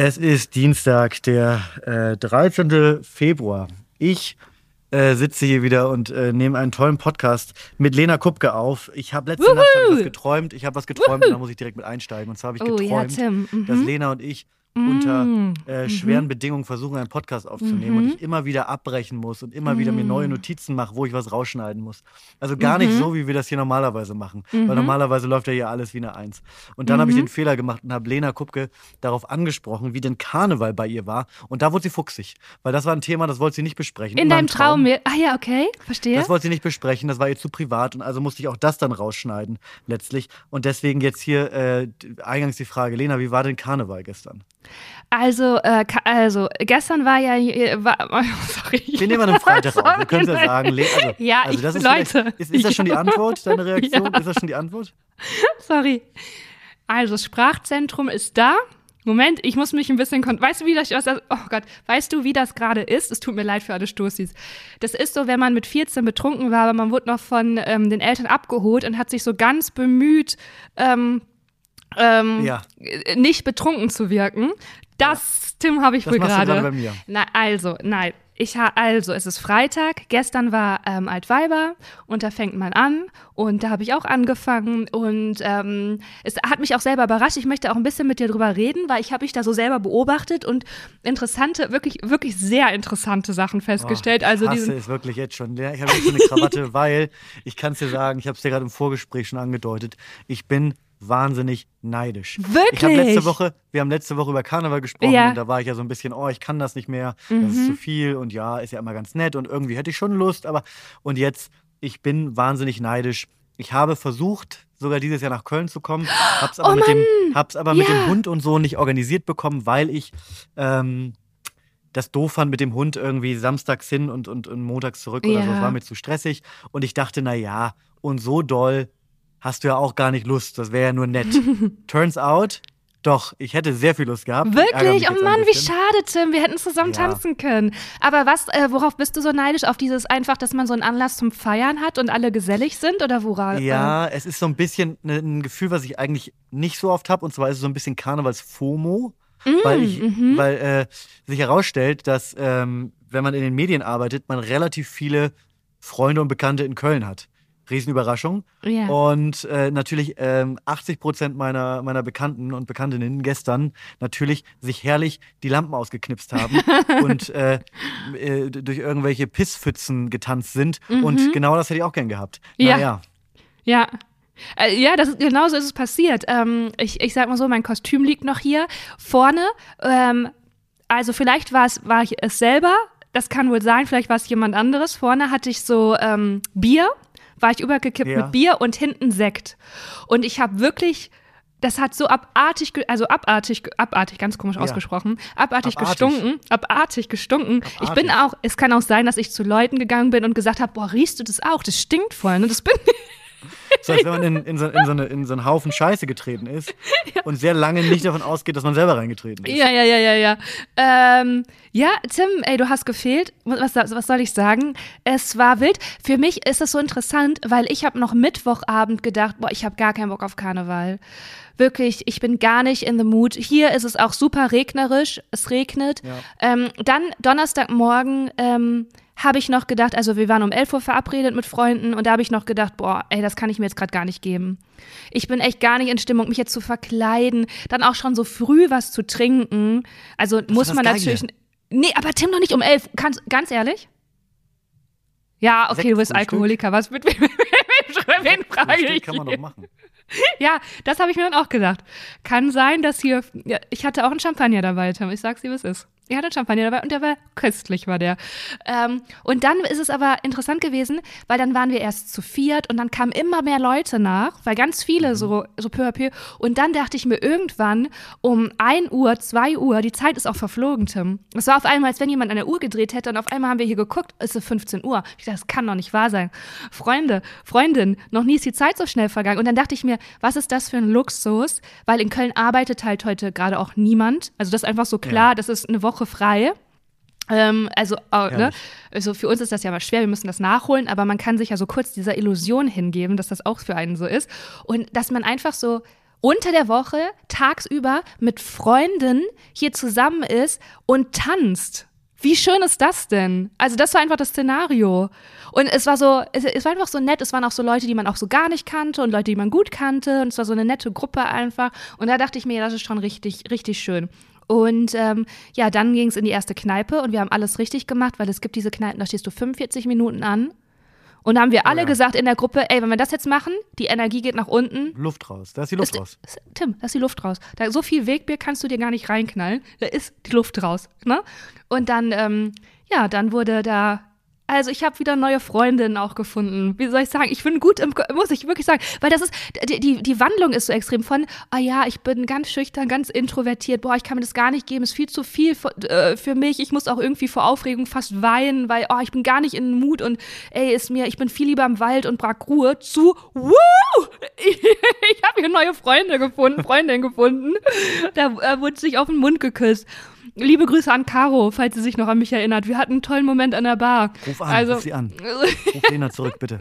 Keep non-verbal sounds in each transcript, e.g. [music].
Es ist Dienstag, der äh, 13. Februar. Ich äh, sitze hier wieder und äh, nehme einen tollen Podcast mit Lena Kupke auf. Ich habe letzte Wuhu! Nacht hab ich was geträumt. Ich habe was geträumt Wuhu! und da muss ich direkt mit einsteigen. Und zwar habe ich Oh ja, geträumt, Tim. Mhm. dass Lena und ich unter Mm. äh, schweren Bedingungen versuchen, einen Podcast aufzunehmen Mhm. und ich immer wieder abbrechen muss und immer wieder mir neue Mm. Notizen mache, wo ich was rausschneiden muss. Also gar Mhm. nicht so, wie wir das hier normalerweise machen. Weil Mhm. normalerweise läuft ja hier alles wie eine Eins. Und dann habe ich Mhm. den Fehler gemacht und habe Lena Kupke darauf angesprochen, wie denn Karneval bei ihr war. Und da wurde sie fuchsig. Weil das war ein Thema, das wollte sie nicht besprechen. In meinem deinem Traum. mir- Ah ja, okay, verstehe. Das wollte sie nicht besprechen, das war ihr zu privat und also musste ich auch das dann rausschneiden letztlich. Und deswegen jetzt hier äh, eingangs die Frage, Lena, wie war denn Karneval gestern? Also, äh, also gestern war ja, äh, war, [laughs] sorry. Wir nehmen an einem Freitag auf. Wir können es ja Sorry. sagen. Also, [laughs] Ja, also ich- das ist, Leute. ist, [laughs] ist das schon die. Antwort, deine Reaktion? Ja. Ist das schon die Antwort? Sorry. Also, das Sprachzentrum ist da. Moment, ich muss mich ein bisschen Weißt du, wie das oh Gott, weißt du, wie das gerade ist? Es tut mir leid für alle Stoßis. Das ist so, wenn man mit 14 betrunken war, aber man wurde noch von ähm, den Eltern abgeholt und hat sich so ganz bemüht, ähm, ähm, Ja. nicht betrunken zu wirken. Das, Tim, habe ich Das wohl gerade. bei mir. Na, also, nein. Ich ha also, es ist Freitag. Gestern war ähm, Altweiber und da fängt man an und da habe ich auch angefangen und ähm, es hat mich auch selber überrascht. Ich möchte auch ein bisschen mit dir drüber reden, weil ich habe mich da so selber beobachtet und interessante, wirklich, wirklich sehr interessante Sachen festgestellt. Oh, ich also hasse diesen, es wirklich jetzt schon. Ja, Ich habe jetzt so eine Krawatte, [laughs] weil ich kann es dir sagen, ich habe es dir gerade im Vorgespräch schon angedeutet. Ich bin wahnsinnig neidisch. Ich habe Wirklich? letzte Woche, wir haben letzte Woche über Karneval gesprochen Ja. und da war ich ja so ein bisschen, oh, ich kann das nicht mehr, das ist zu viel und ja, ist ja immer ganz nett und irgendwie hätte ich schon Lust, aber und jetzt, ich bin wahnsinnig neidisch. Ich habe versucht, sogar dieses Jahr nach Köln zu kommen, hab's aber, Oh mit, dem, hab's aber mit Ja. dem Hund und so nicht organisiert bekommen, weil ich ähm, das doof fand mit dem Hund irgendwie samstags hin und, und, und montags zurück oder so. Ja. Das war mir zu stressig. Und ich dachte, na ja, und so doll hast du ja auch gar nicht Lust. Das wäre ja nur nett. [laughs] Turns out, doch, ich hätte sehr viel Lust gehabt. Wirklich? Oh Mann, wie schade, Tim. Wir hätten zusammen Ja. tanzen können. Aber was, äh, worauf bist du so neidisch? Auf dieses einfach, dass man so einen Anlass zum Feiern hat und alle gesellig sind? Oder woran? Ja, es ist so ein bisschen ne- ein Gefühl, was ich eigentlich nicht so oft habe. Und zwar ist es so ein bisschen Karnevals-FOMO. weil ich, mhm. weil äh, sich herausstellt, dass ähm, wenn man in den Medien arbeitet, man relativ viele Freunde und Bekannte in Köln hat. Riesenüberraschung. Ja. Und äh, natürlich ähm, 80 Prozent meiner, meiner Bekannten und Bekanntinnen gestern natürlich sich herrlich die Lampen ausgeknipst haben [laughs] und äh, äh, durch irgendwelche Pisspfützen getanzt sind. Und genau das hätte ich auch gern gehabt. Mhm. Ja. Naja. Ja. Äh, Ja, das ist, genauso ist es passiert. Ähm, ich, ich sag mal so, mein Kostüm liegt noch hier vorne. Ähm, also vielleicht war es, war ich es selber. Das kann wohl sein. Vielleicht war es jemand anderes. Vorne hatte ich so ähm, Bier, war ich übergekippt Ja. mit Bier und hinten Sekt. Und ich habe wirklich, das hat so abartig, also abartig, abartig, ganz komisch Ja. ausgesprochen, abartig, Abartig. gestunken, abartig gestunken. Ich bin Abartig. auch, es kann auch sein, dass ich zu Leuten gegangen bin und gesagt habe, boah, riechst du das auch? Das stinkt voll. Ne? Das bin [laughs] [laughs] So als wenn man in, in, so, in, so eine, in so einen Haufen Scheiße getreten ist und sehr lange nicht davon ausgeht, dass man selber reingetreten ist. Ja, ja, ja, ja, ja. Ähm, ja, Tim, ey, du hast gefehlt. Was, was soll ich sagen? Es war wild. Für mich ist es so interessant, weil ich habe noch Mittwochabend gedacht, boah, ich habe gar keinen Bock auf Karneval. Wirklich, ich bin gar nicht in the mood. Hier ist es auch super regnerisch. Es regnet. Ja. Ähm, dann Donnerstagmorgen ähm, habe ich noch gedacht, also wir waren um 11 Uhr verabredet mit Freunden und da habe ich noch gedacht, boah, ey, das kann ich mir jetzt gerade gar nicht geben. Ich bin echt gar nicht in Stimmung, mich jetzt zu verkleiden, dann auch schon so früh was zu trinken. Also muss das man Geile. natürlich. Nee, aber Tim noch nicht um 11. Kannst, ganz ehrlich? Ja, okay, du bist Sektfrühstück? Alkoholiker. Was mit wem, [laughs] wen frage Frühstück ich? kann man doch machen. [laughs] Ja, das habe ich mir dann auch gedacht. Kann sein, dass hier. Ja, ich hatte auch einen Champagner dabei, Tim. Ich sag's dir, es ist. Ich hatte Champagner dabei und der war köstlich, war der. Ähm, und dann ist es aber interessant gewesen, weil dann waren wir erst zu viert und dann kamen immer mehr Leute nach, weil ganz viele so, so peu à peu. Und dann dachte ich mir irgendwann um 1 Uhr, 2 Uhr, die Zeit ist auch verflogen, Tim. Es war auf einmal, als wenn jemand an der Uhr gedreht hätte und auf einmal haben wir hier geguckt, es ist 15 Uhr. Ich dachte, das kann doch nicht wahr sein. Freunde, Freundin, noch nie ist die Zeit so schnell vergangen. Und dann dachte ich mir, was ist das für ein Luxus? Weil in Köln arbeitet halt heute gerade auch niemand. Also das ist einfach so klar, das ist eine Woche frei. Ähm, also, äh, ne? Also für uns ist das ja mal schwer, wir müssen das nachholen, aber man kann sich ja so kurz dieser Illusion hingeben, dass das auch für einen so ist. Und dass man einfach so unter der Woche tagsüber mit Freunden hier zusammen ist und tanzt. Wie schön ist das denn? Also das war einfach das Szenario. Und es war so, es, es, war einfach so nett. Es waren auch so Leute, die man auch so gar nicht kannte und Leute, die man gut kannte. Und es war so eine nette Gruppe einfach. Und da dachte ich mir, das ist schon richtig, richtig schön. Und ähm, ja, dann ging es in die erste Kneipe und wir haben alles richtig gemacht, weil es gibt diese Kneipen, da stehst du 45 Minuten an und da haben wir alle oh ja. gesagt in der Gruppe, ey, wenn wir das jetzt machen, die Energie geht nach unten. Luft raus, da ist die Luft ist, raus. Ist, Tim, da ist die Luft raus. Da, so viel Wegbier kannst du dir gar nicht reinknallen. Da ist die Luft raus. Ne? Und dann, ähm, ja, dann wurde da also ich habe wieder neue Freundinnen auch gefunden. Wie soll ich sagen? Ich bin gut im, muss ich wirklich sagen, weil das ist, die, die, die Wandlung ist so extrem von, ah ja, ich bin ganz schüchtern, ganz introvertiert, boah, ich kann mir das gar nicht geben, ist viel zu viel für, äh, für mich. Ich muss auch irgendwie vor Aufregung fast weinen, weil, oh, ich bin gar nicht in Mut und ey, ist mir, ich bin viel lieber im Wald und brauch Ruhe zu, woo! Ich, [laughs] ich habe hier neue Freunde gefunden, Freundin gefunden. Da äh, wurde sich auf den Mund geküsst. Liebe Grüße an Caro, falls sie sich noch an mich erinnert. Wir hatten einen tollen Moment an der Bar. Ruf an, also, ruf sie an. [laughs] Ruf Lena zurück, bitte.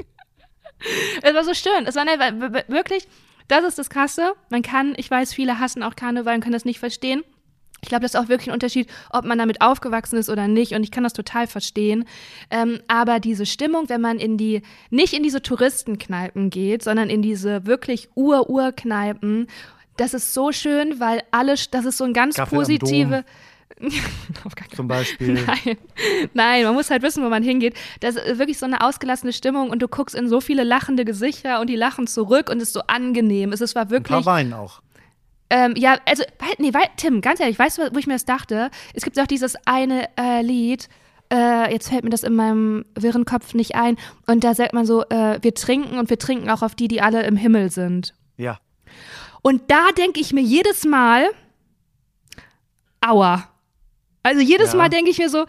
Es war so schön. Es war ne, wirklich, das ist das Krasse. Man kann, ich weiß, viele hassen auch Karneval und können das nicht verstehen. Ich glaube, das ist auch wirklich ein Unterschied, ob man damit aufgewachsen ist oder nicht. Und ich kann das total verstehen. Ähm, aber diese Stimmung, wenn man in die, nicht in diese Touristenkneipen geht, sondern in diese wirklich Ur-Ur-Kneipen, das ist so schön, weil alles, das ist so ein ganz Kaffee positive. [laughs] Zum Beispiel. [laughs] Nein. Nein, man muss halt wissen, wo man hingeht. Das ist wirklich so eine ausgelassene Stimmung und du guckst in so viele lachende Gesichter und die lachen zurück und es ist so angenehm. Es war wirklich. Ein paar weinen auch. Ähm, ja, also, nee, weil, Tim, ganz ehrlich, weißt du, wo ich mir das dachte? Es gibt auch dieses eine äh, Lied, äh, jetzt fällt mir das in meinem wirren Kopf nicht ein, und da sagt man so, äh, wir trinken und wir trinken auch auf die, die alle im Himmel sind. Ja. Und da denke ich mir jedes Mal, aua. Also jedes ja. Mal denke ich mir so,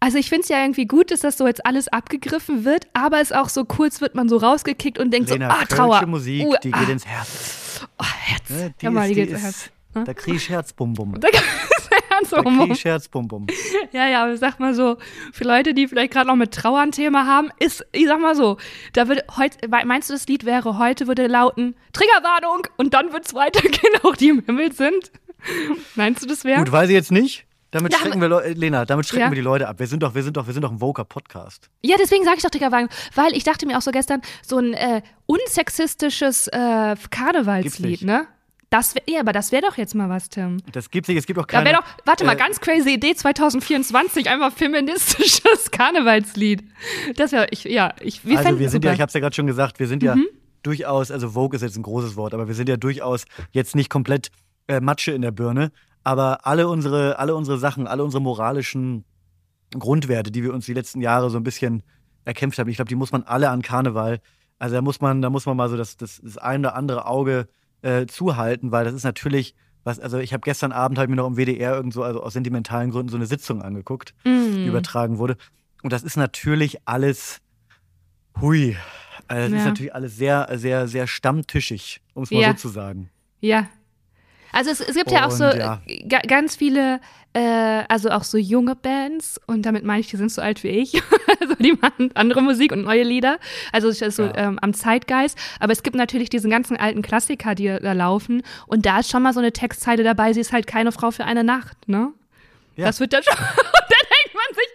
also ich finde es ja irgendwie gut, dass das so jetzt alles abgegriffen wird, aber es auch so kurz wird man so rausgekickt und denkt Lena, so, ah, Trauer. Musik, uh, die ah. geht ins Herz. Oh, Herz. Ne, die ja, mal, die ist, geht ins Herz. Hm? Da krieg ich Herzbumbum. [laughs] Da, da krieg ich Herzbumbum. Ja, ja, aber ich sag mal so, für Leute, die vielleicht gerade noch mit Trauer ein Thema haben, ist, ich sag mal so, da wird heute, meinst du, das Lied wäre heute, würde lauten, Triggerwarnung und dann wird es weitergehen, [laughs] auch die im Himmel sind? Meinst du, das wäre? Gut, weiß ich jetzt nicht. Damit ja, schrecken wir, Le Lena, damit schrecken ja. wir die Leute ab. Wir sind doch, wir sind doch, wir sind doch ein Voker-Podcast. Ja, deswegen sage ich doch Triggerwarnung, weil ich dachte mir auch so gestern, so ein äh, unsexistisches äh, Karnevalslied, ne? Das wär, ja, aber das wäre doch jetzt mal was, Tim. Das gibt nicht, es gibt auch keine. Da wäre doch, warte äh, mal, ganz crazy Idee 2024, einfach feministisches [laughs] Karnevalslied. Das wäre, ich, ja, ich, wir Also wir sind super. ja, ich habe es ja gerade schon gesagt, wir sind mhm. ja durchaus, also Vogue ist jetzt ein großes Wort, aber wir sind ja durchaus jetzt nicht komplett äh, Matsche in der Birne, aber alle unsere, alle unsere Sachen, alle unsere moralischen Grundwerte, die wir uns die letzten Jahre so ein bisschen erkämpft haben, ich glaube, die muss man alle an Karneval, also da muss man, da muss man mal so das, das, das ein oder andere Auge äh, zuhalten, weil das ist natürlich was, also ich habe gestern Abend halt mir noch im WDR irgendwo, also aus sentimentalen Gründen, so eine Sitzung angeguckt, mhm. die übertragen wurde. Und das ist natürlich alles, hui, also das ja. ist natürlich alles sehr, sehr, sehr stammtischig, um es mal ja. so zu sagen. Ja, also es, es gibt ja auch so ja. ganz viele, äh, also auch so junge Bands und damit meine ich, die sind so alt wie ich. [laughs] also die machen andere Musik und neue Lieder. Also das ist so ja. ähm, am Zeitgeist. Aber es gibt natürlich diese ganzen alten Klassiker, die da laufen und da ist schon mal so eine Textzeile dabei, sie ist halt keine Frau für eine Nacht, ne? Ja. Das wird dann schon. [laughs] und dann denkt man sich,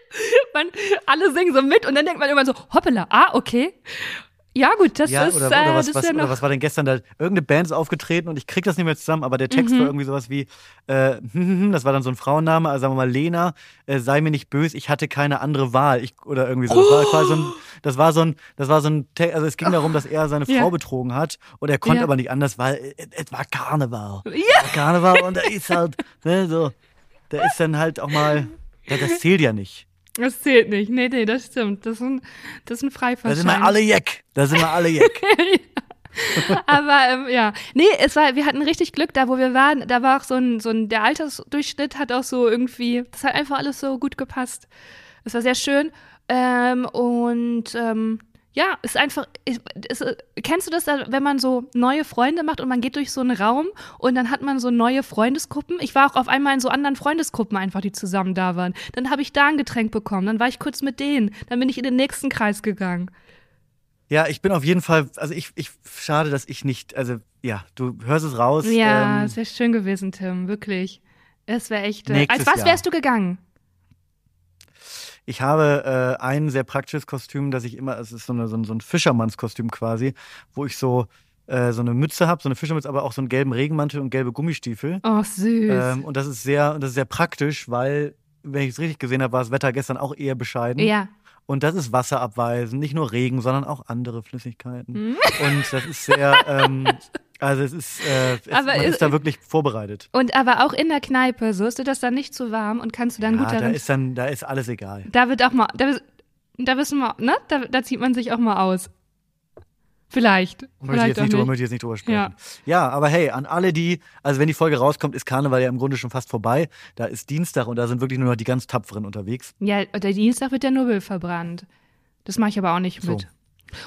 man, alle singen so mit und dann denkt man immer so, hoppala, ah, okay. Ja, gut, das ja, ist. Oder, oder, was, äh, was, ja oder was war denn gestern da? Irgendeine Band ist aufgetreten und ich krieg das nicht mehr zusammen, aber der Text mhm. war irgendwie sowas wie, äh, das war dann so ein Frauenname, also sagen wir mal Lena, äh, sei mir nicht böse, ich hatte keine andere Wahl. Ich, oder irgendwie so. Das war quasi so ein, das war so ein, das war so ein, also es ging darum, dass er seine Frau ja. betrogen hat und er konnte aber nicht anders, weil es, war Karneval. Ja. Karneval und da ist halt, ne, so, da ist dann halt auch mal, das zählt ja nicht. Das zählt nicht. Nee, nee, das stimmt. Das ist ein, das ist ein Freifahrtschein. Da sind wir alle Jeck. Da sind wir alle Jeck. [laughs] Aber ähm, ja, nee, es war, wir hatten richtig Glück da, wo wir waren. Da war auch so ein, so ein, der Altersdurchschnitt hat auch so irgendwie, das hat einfach alles so gut gepasst. Es war sehr schön. Ähm, und ähm, ja, ist einfach, ist, ist, kennst du das, wenn man so neue Freunde macht und man geht durch so einen Raum und dann hat man so neue Freundesgruppen? Ich war auch auf einmal in so anderen Freundesgruppen einfach, die zusammen da waren. Dann habe ich da ein Getränk bekommen, dann war ich kurz mit denen, dann bin ich in den nächsten Kreis gegangen. Ja, ich bin auf jeden Fall, also ich, ich, schade, dass ich nicht, also ja, du hörst es raus. Ja, ähm, sehr schön gewesen, Tim, wirklich. Es wäre echt. Äh, als was Jahr. wärst du gegangen? Ich habe äh, ein sehr praktisches Kostüm, das ich immer, es ist so, eine, so, ein, so ein Fischermannskostüm quasi, wo ich so, äh, so eine Mütze habe, so eine Fischermütze, aber auch so einen gelben Regenmantel und gelbe Gummistiefel. Oh, süß. Ähm, und das ist sehr, das ist sehr praktisch, weil, wenn ich es richtig gesehen habe, war das Wetter gestern auch eher bescheiden. ja. Und das ist wasserabweisend, nicht nur Regen, sondern auch andere Flüssigkeiten. Mhm. Und das ist sehr, ähm, [laughs] also es ist, äh, es, man ist- ist da wirklich vorbereitet. Und aber auch in der Kneipe, so ist dir das dann nicht zu warm und kannst du dann Ja, gut da darin. ist dann, da ist alles egal. Da wird auch mal, da, da wissen wir, ne? Da, da zieht man sich auch mal aus. Vielleicht. Möchte ich, jetzt nicht drüber, nicht. möchte ich jetzt nicht drüber sprechen. Ja. Ja. aber hey, an alle die, also wenn die Folge rauskommt, ist Karneval ja im Grunde schon fast vorbei. Da ist Dienstag und da sind wirklich nur noch die ganz Tapferen unterwegs. Ja, der Dienstag wird der Nobel verbrannt. Das mache ich aber auch nicht So. mit.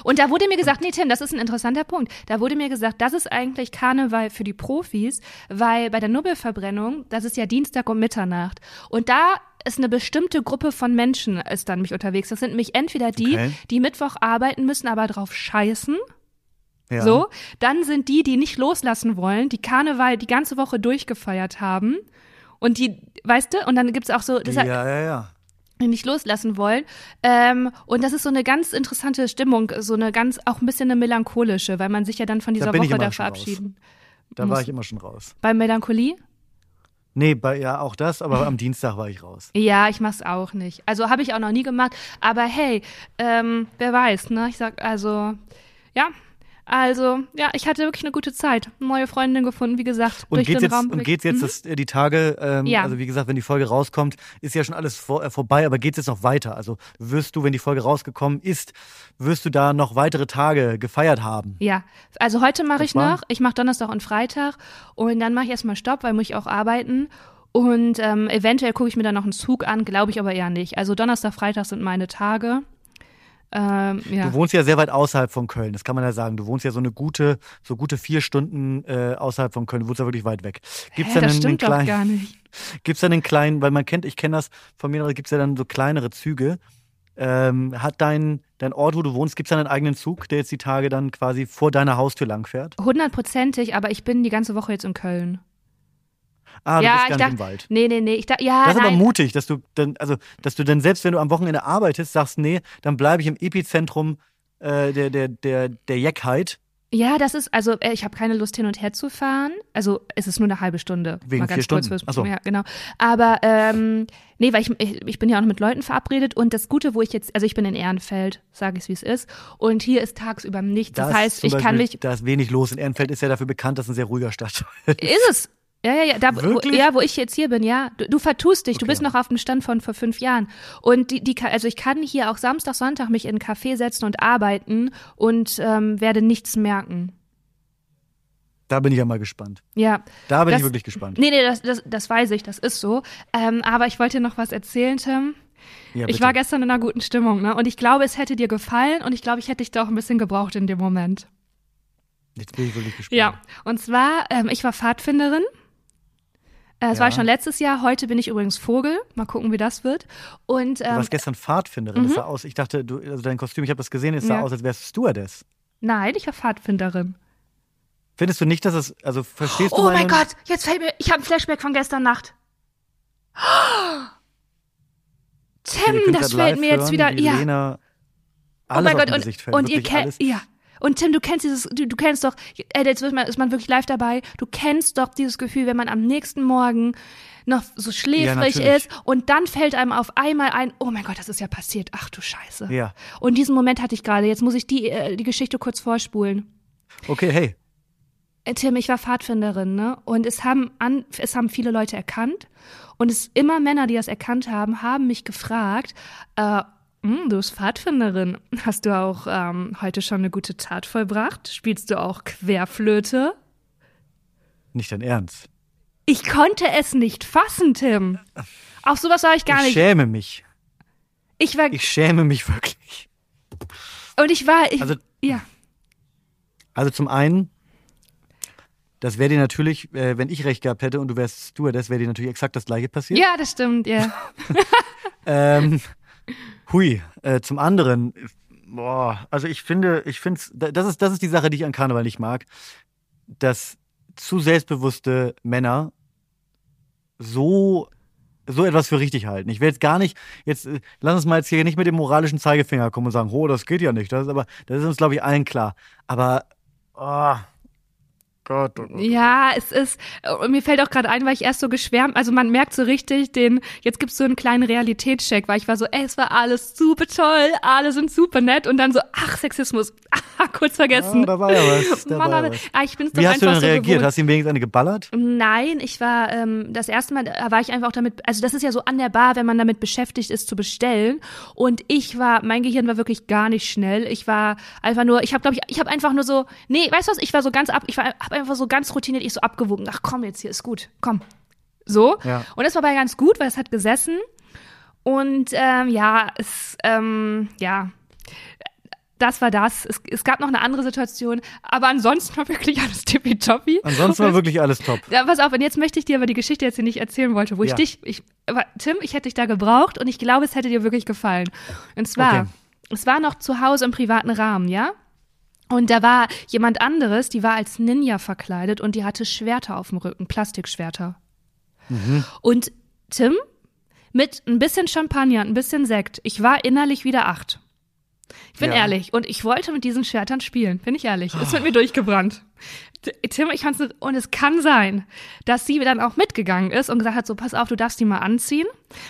Und da wurde mir gesagt, nee, Tim, das ist ein interessanter Punkt. Da wurde mir gesagt, das ist eigentlich Karneval für die Profis, weil bei der Nobelverbrennung, das ist ja Dienstag um Mitternacht. Und da ist eine bestimmte Gruppe von Menschen ist dann mich unterwegs. Das sind nämlich entweder die, Okay. die Mittwoch arbeiten müssen, aber drauf scheißen. Ja. So, dann sind die, die nicht loslassen wollen, die Karneval die ganze Woche durchgefeiert haben. Und die, weißt du, und dann gibt's auch so, Ja, deshalb, ja, ja. Nicht loslassen wollen. Ähm, und das ist so eine ganz interessante Stimmung, so eine ganz, auch ein bisschen eine melancholische, weil man sich ja dann von dieser ich Woche da raus. verabschieden. Da Muss- war ich immer schon raus. Bei Melancholie? Nee, bei, ja, auch das, aber am Dienstag war ich raus. Ja, ich mach's auch nicht. Also habe ich auch noch nie gemacht. Aber hey, ähm, wer weiß, ne? Ich sag also, ja. Also, ja, ich hatte wirklich eine gute Zeit. Neue Freundin gefunden, wie gesagt, Und durch geht's den jetzt, Raum. und geht's jetzt das, äh, die Tage, ähm, Ja. also wie gesagt, wenn die Folge rauskommt, ist ja schon alles vor, äh, vorbei, aber geht's jetzt noch weiter? Also wirst du, wenn die Folge rausgekommen ist, wirst du da noch weitere Tage gefeiert haben? Ja, also heute mache ich noch. Ich mache Donnerstag und Freitag und dann mache ich erstmal Stopp, weil muss ich auch arbeiten. Und ähm, eventuell gucke ich mir dann noch einen Zug an, glaube ich aber eher nicht. Also Donnerstag, Freitag sind meine Tage. Ähm, ja. Du wohnst ja sehr weit außerhalb von Köln, das kann man ja sagen. Du wohnst ja so eine gute, so gute vier Stunden äh, außerhalb von Köln. Du wohnst ja wirklich weit weg. Gibt's Hä, da das einen, einen stimmt doch kleinen, gar nicht. Gibt's da einen kleinen, weil man kennt, ich kenne das von mir, gibt's ja dann so kleinere Züge. Ähm, hat dein, dein Ort, wo du wohnst, gibt's da einen eigenen Zug, der jetzt die Tage dann quasi vor deiner Haustür langfährt? Hundertprozentig, aber ich bin die ganze Woche jetzt in Köln. Ah, du ja, bist ich gar dachte, im Wald. nee, nee, nee, ich dachte, ja, Das ist aber nein. mutig, dass du dann, also, dass du dann selbst, wenn du am Wochenende arbeitest, sagst, nee, dann bleibe ich im Epizentrum äh, der, der, der, der Jeckheit. Ja, das ist, also äh, ich habe keine Lust hin und her zu fahren. Also es ist nur eine halbe Stunde. Wegen mal ganz vier kurz Stunden. fürs- Ach so. Ja, genau. Aber ähm, nee, weil ich, ich, ich bin ja auch noch mit Leuten verabredet und das Gute, wo ich jetzt, also ich bin in Ehrenfeld, sage ich wie es ist, und hier ist tagsüber nichts. Das Da ist heißt, ich kann Beispiel- mich. Da ist wenig los. In Ehrenfeld ist ja dafür bekannt, dass es ein sehr ruhiger Stadtteil Ist es? Ja, ja, ja, da, wo, ja, wo ich jetzt hier bin, ja. Du, du vertust dich, du Okay. bist noch auf dem Stand von vor fünf Jahren. Und die, die, also ich kann hier auch Samstag, Sonntag mich in einen Café setzen und arbeiten und ähm, werde nichts merken. Da bin ich ja mal gespannt. Ja. Da bin Das- ich wirklich gespannt. Nee, nee, das, das, das weiß ich, das ist so. Ähm, aber ich wollte dir noch was erzählen, Tim. Ja, ich war gestern in einer guten Stimmung, ne? Und ich glaube, es hätte dir gefallen und ich glaube, ich hätte dich da auch ein bisschen gebraucht in dem Moment. Jetzt bin ich wirklich gespannt. Ja. Und zwar, ähm, ich war Pfadfinderin. Äh, das Ja. war schon letztes Jahr. Heute bin ich übrigens Vogel. Mal gucken, wie das wird. Und Du ähm, warst gestern Pfadfinderin. Das sah aus, ich dachte, du, also dein Kostüm, ich habe das gesehen, es sah Ja. aus, als wärst du Stewardess. nein, ich war Pfadfinderin. Findest du nicht, dass es, also verstehst du Oh mein Gott, jetzt fällt mir, ich habe ein Flashback von gestern Nacht. Ihr Tim, das fällt mir jetzt hören, wieder. wie Ja, Lena Oh alles mein auf Gott, und, und ihr kennt, ja. Und Tim, du kennst dieses, du, du kennst doch, ey, jetzt wird man, ist man wirklich live dabei, du kennst doch dieses Gefühl, wenn man am nächsten Morgen noch so schläfrig natürlich. ist und dann fällt einem auf einmal ein, oh mein Gott, das ist ja passiert, ach du Scheiße. Ja. Und diesen Moment hatte ich gerade, jetzt muss ich die, äh, die Geschichte kurz vorspulen. Okay, hey. Äh, Tim, ich war Pfadfinderin, ne? Und es haben an, es haben viele Leute erkannt. Und es immer Männer, die das erkannt haben, haben mich gefragt, äh, hm, du bist Pfadfinderin. Hast du auch ähm, heute schon eine gute Tat vollbracht? Spielst du auch Querflöte? Nicht dein Ernst. Ich konnte es nicht fassen, Tim. Auf sowas war ich gar ich nicht. schäme mich. Ich war Ich schäme mich wirklich. und ich war ich, Also- ja. Also zum einen, das wäre dir natürlich, äh, wenn ich recht gehabt hätte und du wärst Stewardess, wäre dir natürlich exakt das gleiche passiert. Ja, das stimmt, ja. [laughs] Ähm, hui. Äh, zum anderen, boah, also ich finde, ich finde, das ist, das ist die Sache, die ich an Karneval nicht mag, dass zu selbstbewusste Männer so so etwas für richtig halten. Ich will jetzt gar nicht, jetzt äh, lass uns mal jetzt hier nicht mit dem moralischen Zeigefinger kommen und sagen, oh, das geht ja nicht. Das ist aber, das ist uns, glaube ich, allen klar. Aber oh, Gott, oh Gott. Ja, es ist, und mir fällt auch gerade ein, weil ich erst so geschwärmt, also man merkt so richtig den, jetzt gibt's so einen kleinen Realitätscheck, weil ich war so, ey, es war alles super toll, alle sind super nett und dann so, ach, Sexismus, [laughs] ah, kurz vergessen. Ja, da war ja was. Da Mann, war aber- was. ah, ich bin's doch Wie hast du denn so reagiert? gewohnt. Hast du ihm wenigstens eine geballert? Nein, ich war ähm, das erste Mal, da war ich einfach auch damit, also das ist ja so an der Bar, wenn man damit beschäftigt ist zu bestellen. Und ich war, mein Gehirn war wirklich gar nicht schnell. Ich war einfach nur, ich habe glaube ich, ich habe einfach nur so, nee, weißt du was, ich war so ganz ab, ich war hab einfach so ganz routiniert, ich so abgewogen. Ach komm jetzt hier ist gut, komm, so. Ja. Und das war aber ganz gut, weil es hat gesessen. Und ähm, ja, es, ähm, ja, das war das. Es, es gab noch eine andere Situation, aber ansonsten war wirklich alles tippitoppi. Ansonsten war wirklich alles top. Ja, pass auf, und jetzt möchte ich dir aber die Geschichte jetzt hier nicht erzählen wollte, wo ich Ja. dich, ich, aber Tim, ich hätte dich da gebraucht und ich glaube, es hätte dir wirklich gefallen. Und zwar, Okay. es war noch zu Hause im privaten Rahmen, ja? Und da war jemand anderes, die war als Ninja verkleidet und die hatte Schwerter auf dem Rücken, Plastikschwerter. Und Tim, mit ein bisschen Champagner, ein bisschen Sekt, ich war innerlich wieder acht. Ich bin Ja. ehrlich. Und ich wollte mit diesen Schwertern spielen. Bin ich ehrlich. Ist mit mir durchgebrannt. Tim, ich fand's, nicht- und es kann sein, dass sie dann auch mitgegangen ist und gesagt hat, so, pass auf, du darfst die mal anziehen.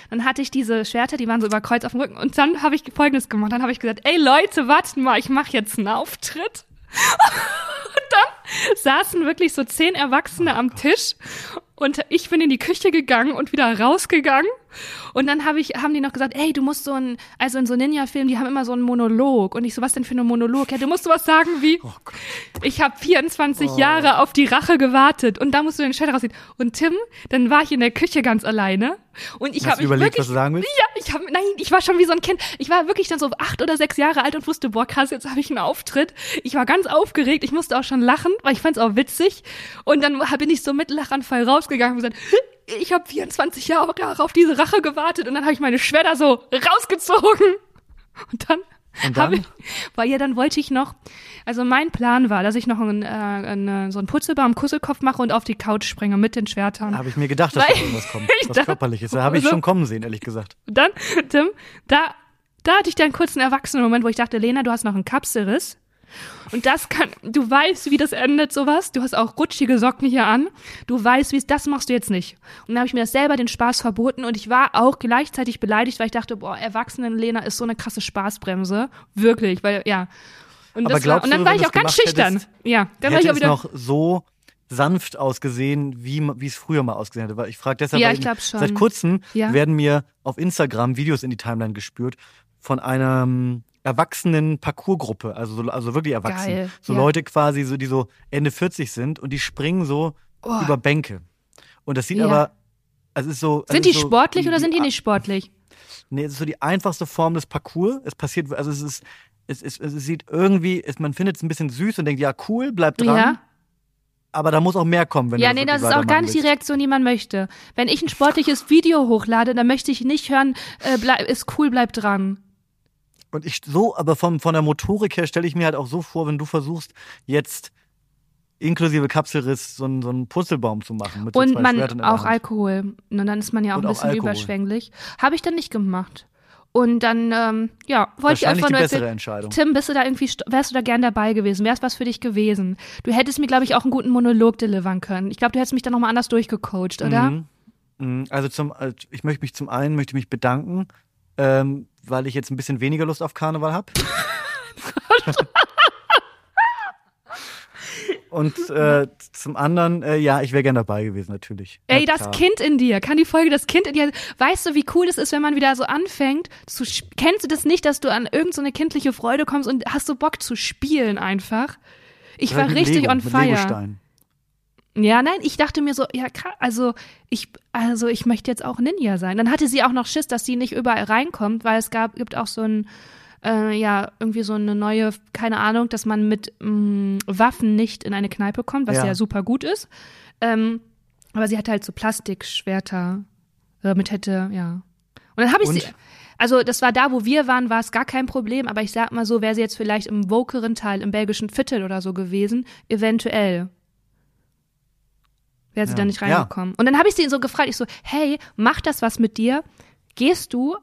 Dann hatte ich diese Schwerter, die waren so über Kreuz auf dem Rücken. Und dann habe ich Folgendes gemacht. Dann habe ich gesagt, ey Leute, wartet mal, ich mache jetzt einen Auftritt. [laughs] und dann saßen wirklich so zehn Erwachsene am Tisch. Und ich bin in die Küche gegangen und wieder rausgegangen. Und dann hab ich, haben die noch gesagt, ey, du musst so ein, also in so Ninja-Filmen, die haben immer so einen Monolog. Und ich so, was denn für ein Monolog? Ja, du musst sowas sagen wie, Oh ich habe 24 Jahre auf die Rache gewartet und da musst du den Schwert rausziehen. Und Tim, dann war ich in der Küche ganz alleine und ich habe mich überlegt, wirklich, was du sagen willst? ja, ich habe, nein, ich war schon wie so ein Kind. Ich war wirklich dann so acht oder sechs Jahre alt und wusste, boah, krass, jetzt habe ich einen Auftritt. Ich war ganz aufgeregt, ich musste auch schon lachen, weil ich fand es auch witzig. Und dann bin ich so mit Lachanfall rausgegangen und gesagt, ich habe 24 Jahre auf diese Rache gewartet und dann habe ich meine Schwerter so rausgezogen. Und dann, Und dann? ich, weil ja, dann wollte ich noch, also mein Plan war, dass ich noch einen, äh, einen, so einen Putzelbaum Kusselkopf mache und auf die Couch springe mit den Schwertern. Habe ich mir gedacht, dass da irgendwas [laughs] kommt. Was dachte- körperliches. Da habe ich so- schon kommen sehen, ehrlich gesagt. Dann, Tim, da, da hatte ich dann kurz einen Erwachsenen-Moment, wo ich dachte, Lena, du hast noch einen Kapselriss. Und das kann, du weißt, wie das endet, sowas. Du hast auch rutschige Socken hier an. Du weißt, wie es, das machst du jetzt nicht. Und dann habe ich mir das selber den Spaß verboten und ich war auch gleichzeitig beleidigt, weil ich dachte, boah, Erwachsenen-Lena ist so eine krasse Spaßbremse. Wirklich, weil, ja. Und, Aber das war, und dann du, war ich auch ganz schüchtern. hättest, Ja, dann war ich auch es wieder. noch so sanft ausgesehen, wie wie es früher mal ausgesehen hätte. Weil ich frage deshalb, Ja, ich schon. seit kurzem Ja. werden mir auf Instagram Videos in die Timeline gespürt von einer ähm, erwachsenen Parcoursgruppe, also so- also wirklich erwachsen. Geil, So ja. Leute quasi so, die so Ende 40 sind und die springen so Oh. über Bänke. Und das sieht Ja. aber also es ist so also Sind die so sportlich oder sind die nicht sportlich? Nee, es ist so die einfachste Form des Parcours. Es passiert, also es ist, es, es, es sieht irgendwie, es, man findet es ein bisschen süß und denkt, ja, cool, bleib dran. Ja. Aber da muss auch mehr kommen, wenn Ja, nee, das ist auch gar nicht die. Reaktion, die man möchte. Wenn ich ein sportliches Video hochlade, dann möchte ich nicht hören, äh, bleib, ist cool, bleib dran. Und ich so, aber vom, von der Motorik her stelle ich mir halt auch so vor, wenn du versuchst, jetzt inklusive Kapselriss so einen, so einen Purzelbaum zu machen. Mit so Und man auch Hand. Alkohol. Und dann ist man ja auch Und ein auch bisschen Alkohol. überschwänglich. Habe ich dann nicht gemacht. Und dann, ähm, ja, wollte ich einfach nur bessere erzählen. Entscheidung. Tim, bist du da irgendwie, st- wärst du da gern dabei gewesen? Wär's was für dich gewesen? Du hättest mir, glaube ich, auch einen guten Monolog delivern können. Ich glaube, du hättest mich dann nochmal anders durchgecoacht, oder? Mhm. Mhm. Also zum, äh, ich möchte mich zum einen möchte mich bedanken, ähm, weil ich jetzt ein bisschen weniger Lust auf Karneval habe. Und äh, zum anderen, äh, ja, ich wäre gern dabei gewesen, natürlich. Ey, das klar. Kind in dir, kann die Folge das Kind in dir, weißt du, wie cool das ist, wenn man wieder so anfängt zu, kennst du das nicht, dass du an irgendeine so eine kindliche Freude kommst und hast so Bock zu spielen einfach? Ich ist war richtig Lego, on fire. Legostein. Ja, nein, ich dachte mir so, ja, also ich, also ich möchte jetzt auch Ninja sein. Dann hatte sie auch noch Schiss, dass sie nicht überall reinkommt, weil es gab, gibt auch so ein, äh, ja, irgendwie so eine neue, keine Ahnung, dass man mit mh, Waffen nicht in eine Kneipe kommt, was ja, Ja. super gut ist. Ähm, aber sie hatte halt so Plastikschwerter, damit hätte, ja. Und dann habe ich Und? sie, Also das war da, wo wir waren, war es gar kein Problem, aber ich sag mal so, wäre sie jetzt vielleicht im wokeren Teil, im belgischen Viertel oder so gewesen, eventuell. Wäre sie Ja. da nicht Ja. reingekommen. Und dann habe ich sie so gefragt, ich so, hey, macht das was mit dir? Gehst du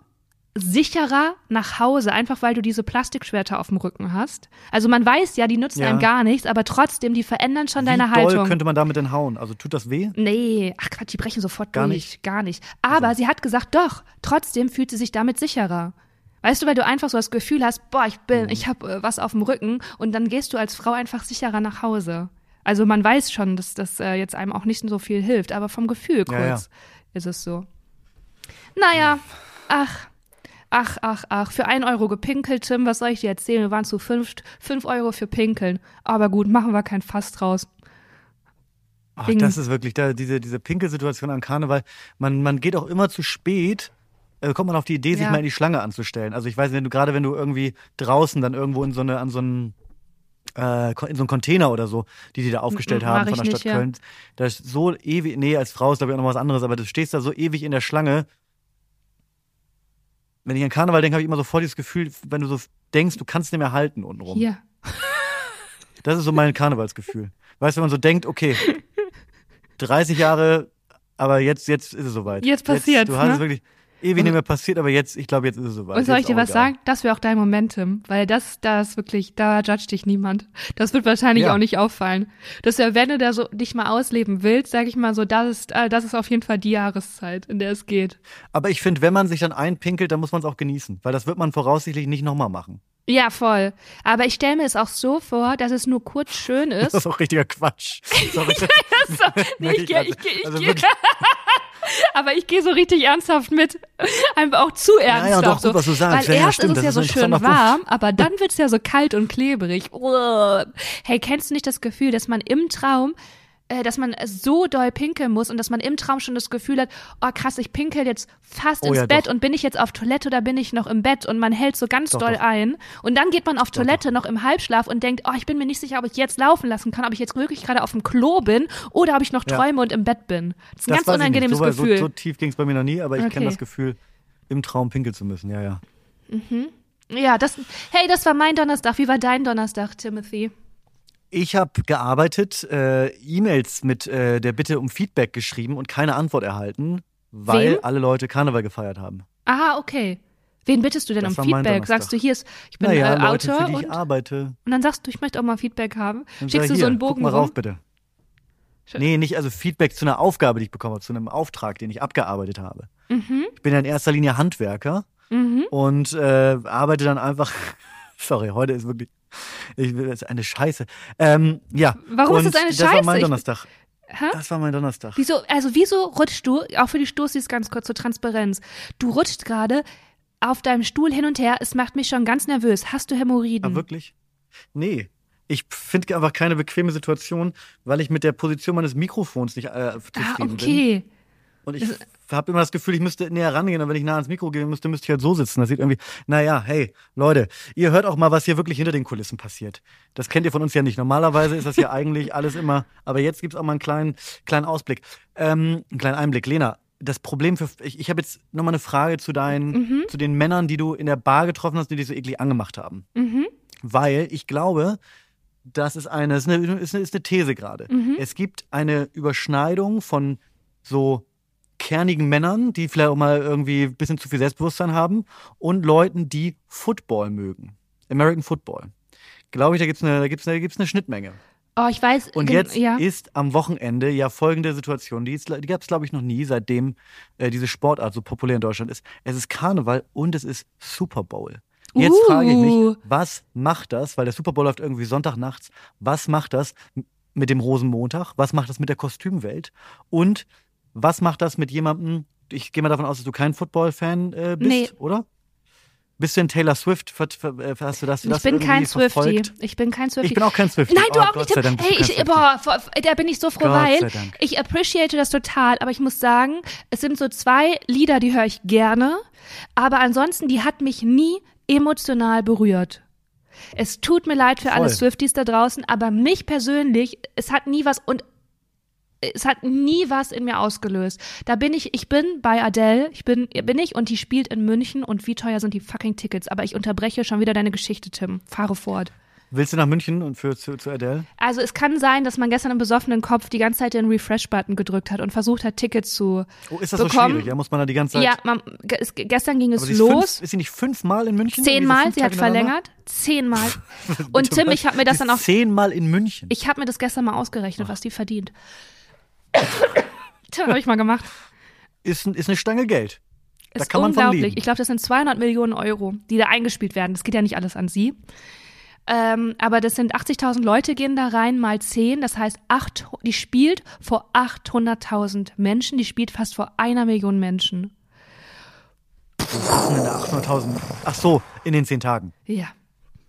sicherer nach Hause, einfach weil du diese Plastikschwerter auf dem Rücken hast? Also man weiß ja, die nützen Ja. einem gar nichts, aber trotzdem, die verändern schon deine Wie doll Haltung. könnte man damit denn hauen? Also tut das weh? Nee, ach Quatsch, die brechen sofort Gar durch. nicht? Gar nicht. Aber sie hat gesagt, doch, trotzdem fühlt sie sich damit sicherer. Weißt du, weil du einfach so das Gefühl hast, boah, ich Mhm. bin, ich habe äh, was auf dem Rücken und dann gehst du als Frau einfach sicherer nach Hause. Also man weiß schon, dass das äh, jetzt einem auch nicht so viel hilft, aber vom Gefühl kurz Ja, ja. ist es so. Naja, ach, ach, ach, ach, für ein Euro gepinkelt, Tim, was soll ich dir erzählen? Wir waren zu fünf, fünf Euro für Pinkeln. Aber gut, machen wir kein Fass draus. Ach, Wegen- das ist wirklich da, diese, diese Pinkelsituation an Karneval. Man, man geht auch immer zu spät. äh, kommt man auf die Idee, sich Ja. mal in die Schlange anzustellen. Also ich weiß nicht, wenn du gerade wenn du irgendwie draußen dann irgendwo in so eine, an so einen äh, in so einen Container oder so, die die da aufgestellt haben von der Stadt nicht, ja. Köln. Da ist so ewig, nee, als Frau ist glaube ich auch noch was anderes, aber du stehst da so ewig in der Schlange. Wenn ich an Karneval denke, habe ich immer sofort dieses Gefühl, wenn du so denkst, du kannst nicht mehr halten untenrum. Hier. [laughs] Das ist so mein Karnevalsgefühl. Weißt du, wenn man so denkt, okay, [laughs] 30 Jahre, aber jetzt, jetzt ist es soweit. Jetzt passiert's, Du hast ne? es wirklich ewig nicht mehr passiert, aber jetzt, ich glaube, jetzt ist es soweit. Und soll ich dir was egal. sagen? Das wäre auch dein Momentum, weil das, das wirklich, da judgt dich niemand. Das wird wahrscheinlich Ja. auch nicht auffallen. Das wäre, wenn du da so dich mal ausleben willst, sag ich mal so, das ist, äh, das ist auf jeden Fall die Jahreszeit, in der es geht. Aber ich finde, wenn man sich dann einpinkelt, dann muss man es auch genießen, weil das wird man voraussichtlich nicht nochmal machen. Ja, voll. Aber ich stelle mir es auch so vor, dass es nur kurz schön [laughs] Das ist. ist auch richtiger Quatsch. [laughs] Sorry. so, nee, [laughs] ich gehe, ich gehe, ich Also gehe. wirklich. [laughs] Aber ich gehe so richtig ernsthaft mit. Einfach auch zu ernsthaft. ja, doch, gut, was du sagst. Weil Ja, ja, erst stimmt, ist es ja so schön warm, aber dann wird's ja so kalt und klebrig. Hey, kennst du nicht das Gefühl, dass man im Traum äh, dass man so doll pinkeln muss und dass man im Traum schon das Gefühl hat, oh krass, ich pinkel jetzt fast Oh ins ja, Bett doch. und bin ich jetzt auf Toilette oder bin ich noch im Bett und man hält so ganz Doch, doll doch. ein und dann geht man auf Toilette noch im Halbschlaf und denkt, oh, ich bin mir nicht sicher, ob ich jetzt laufen lassen kann, ob ich jetzt wirklich gerade auf dem Klo bin oder ob ich noch Ja. träume und im Bett bin. Das ist ein ganz Das nicht. unangenehmes so, Gefühl. So, so tief ging es bei mir noch nie, aber ich Okay. kenne das Gefühl, im Traum pinkeln zu müssen. Ja, ja. Ja, das, hey, das war mein Donnerstag. Wie war dein Donnerstag, Timothy? Ich habe gearbeitet, äh, E-Mails mit äh, der Bitte um Feedback geschrieben und keine Antwort erhalten, weil Wem? alle Leute Karneval gefeiert haben. Aha, okay. Wen bittest du denn Das um Feedback? Sagst du, hier ist, ich bin naja, äh, Leute, Autor für die ich und, arbeite. und dann sagst du, ich möchte auch mal Feedback haben. Dann Schickst du ich, so hier, einen guck Bogen mal rum? rauf, bitte. Schön. Nee, nicht also Feedback zu einer Aufgabe, die ich bekommen habe, zu einem Auftrag, den ich abgearbeitet habe. Mhm, Ich bin ja in erster Linie Handwerker mhm. und äh, arbeite dann einfach. [laughs] Sorry, heute ist wirklich. Ich will das ist eine Scheiße. Ähm, ja. Warum ist und das eine Das war Scheiße? mein Donnerstag. Hä? Das war mein Donnerstag. Wieso, also wieso rutschst du, auch für die Stoßis ganz kurz zur Transparenz, du rutschst gerade auf deinem Stuhl hin und her, es macht mich schon ganz nervös. Hast du Hämorrhoiden? Ah, wirklich? Nee. Ich finde einfach keine bequeme Situation, weil ich mit der Position meines Mikrofons nicht äh, zufrieden ah, bin. Und ich habe immer das Gefühl, ich müsste näher rangehen und wenn ich nah ans Mikro gehen müsste, müsste ich halt so sitzen. Das sieht irgendwie, naja, hey, Leute, ihr hört auch mal, was hier wirklich hinter den Kulissen passiert. Das kennt ihr von uns ja nicht. Normalerweise ist das ja [laughs] eigentlich alles immer, aber jetzt gibt's auch mal einen kleinen, kleinen Ausblick, ähm, einen kleinen Einblick. Lena, das Problem für, ich, ich habe jetzt nochmal eine Frage zu deinen, Mhm. zu den Männern, die du in der Bar getroffen hast, die dich so eklig angemacht haben. Mhm. Weil ich glaube, das ist eine, ist eine, ist eine, ist eine These gerade. Mhm. Es gibt eine Überschneidung von so kernigen Männern, die vielleicht auch mal irgendwie ein bisschen zu viel Selbstbewusstsein haben, und Leuten, die Football mögen. American Football. Glaube ich, da gibt's eine, da gibt's eine, da gibt's eine Schnittmenge. Oh, ich weiß. Und jetzt ja. ist am Wochenende ja folgende Situation, die, ist- die gab es, glaube ich, noch nie, seitdem äh, diese Sportart so populär in Deutschland ist. Es ist Karneval und es ist Super Bowl. Jetzt Uh. frage ich mich, was macht das, weil der Super Bowl läuft irgendwie Sonntagnachts, was macht das mit dem Rosenmontag, was macht das mit der Kostümwelt und was macht das mit jemandem, ich gehe mal davon aus, dass du kein Football-Fan äh, bist, Nee. oder? Bist du ein Taylor Swift? Äh, hast du das, ich das bin kein verfolgt? Ich bin kein Swiftie. Ich bin auch kein Swiftie. Nein, du oh, auch Gott nicht. sei Dank hey, du ich, boah, da bin ich so froh, Gott weil ich appreciate das total, aber ich muss sagen, es sind so zwei Lieder, die höre ich gerne, aber ansonsten, die hat mich nie emotional berührt. Es tut mir leid für alle Voll. Swifties da draußen, aber mich persönlich, es hat nie was und es hat nie was in mir ausgelöst. Da bin ich, ich bin bei Adele, ich bin, bin ich und die spielt in München und wie teuer sind die fucking Tickets? Aber ich unterbreche schon wieder deine Geschichte, Tim. Fahre fort. Willst du nach München und für zu, zu Adele? Also es kann sein, dass man gestern im besoffenen Kopf die ganze Zeit den Refresh-Button gedrückt hat und versucht hat, Tickets zu Oh, ist das so bekommen. schwierig? Ja, muss man da die ganze Zeit. Ja, man, es, gestern ging es los. Fünf, ist sie nicht fünfmal in München? Zehnmal, so sie hat verlängert. Zehnmal. [laughs] Und Tim, ich habe mir das dann auch, Zehnmal in München. ich habe mir das gestern mal ausgerechnet, was die verdient. Tim, habe ich mal gemacht. Ist, ist eine Stange Geld. Da Ist kann man von unglaublich. leben. Ich glaube, das sind 200 Millionen Euro, die da eingespielt werden. Das geht ja nicht alles an sie. Ähm, aber das sind 80.000 Leute gehen da rein, mal 10. Das heißt, acht, die spielt vor 800.000 Menschen. Die spielt fast vor einer Million Menschen. 800.000. Ach so, in den zehn Tagen. Ja.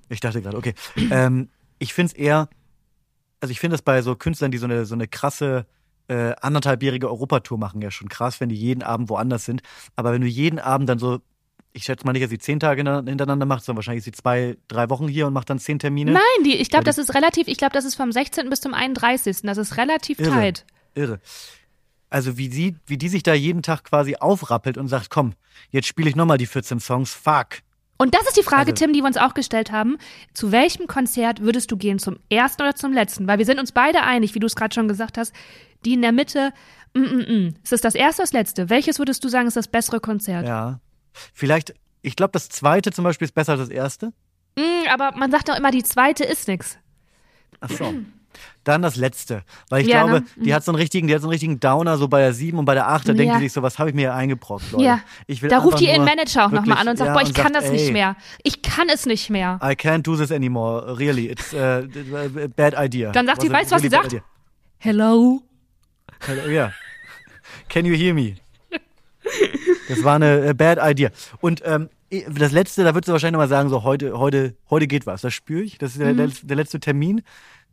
Ich dachte gerade, okay. Ähm, ich finde es eher, also ich finde das bei so Künstlern, die so eine, so eine krasse äh, anderthalbjährige Europatour machen, ja schon krass, wenn die jeden Abend woanders sind. Aber wenn du jeden Abend dann so, ich schätze mal nicht, dass sie zehn Tage hinter- hintereinander macht, sondern wahrscheinlich ist sie zwei, drei Wochen hier und macht dann zehn Termine. Nein, die, ich glaube, das ist relativ, ich glaube, das ist vom 16. bis zum 31. Das ist relativ Irre. tight. Irre. Also wie sie, wie die sich da jeden Tag quasi aufrappelt und sagt, komm, jetzt spiele ich nochmal die 14 Songs, fuck. Und das ist die Frage, Also- Tim, die wir uns auch gestellt haben. Zu welchem Konzert würdest du gehen? Zum ersten oder zum letzten? Weil wir sind uns beide einig, wie du es gerade schon gesagt hast, die in der Mitte, mm, mm, mm. Ist das das erste oder das letzte? Welches würdest du sagen, ist das bessere Konzert? Ja. Vielleicht, ich glaube, das zweite zum Beispiel ist besser als das erste. Mm, aber man sagt doch immer, die zweite ist nix. Ach so. Dann das letzte. Weil ich Ja, glaube, ne? die hat so einen richtigen, die hat so einen richtigen Downer, so bei der 7 und bei der 8, da denkt Ja. die sich so, was habe ich mir hier eingebrockt, Leute. Ja. Ich will Da ruft die ihren Manager auch nochmal an und sagt, ja, boah, ich kann sagt, das nicht ey, mehr. Ich kann es nicht mehr. I can't do this anymore, really. It's a bad idea. Dann sagt Was die, weißt du, was sie sagt? idea. Hello? Hello, Ja. Can you hear me? Das war eine äh, bad idea. Und ähm, das letzte, da würdest du wahrscheinlich noch mal sagen, so heute, heute, heute geht was. Das spüre ich. Das ist der, Mhm. der, letzte Termin.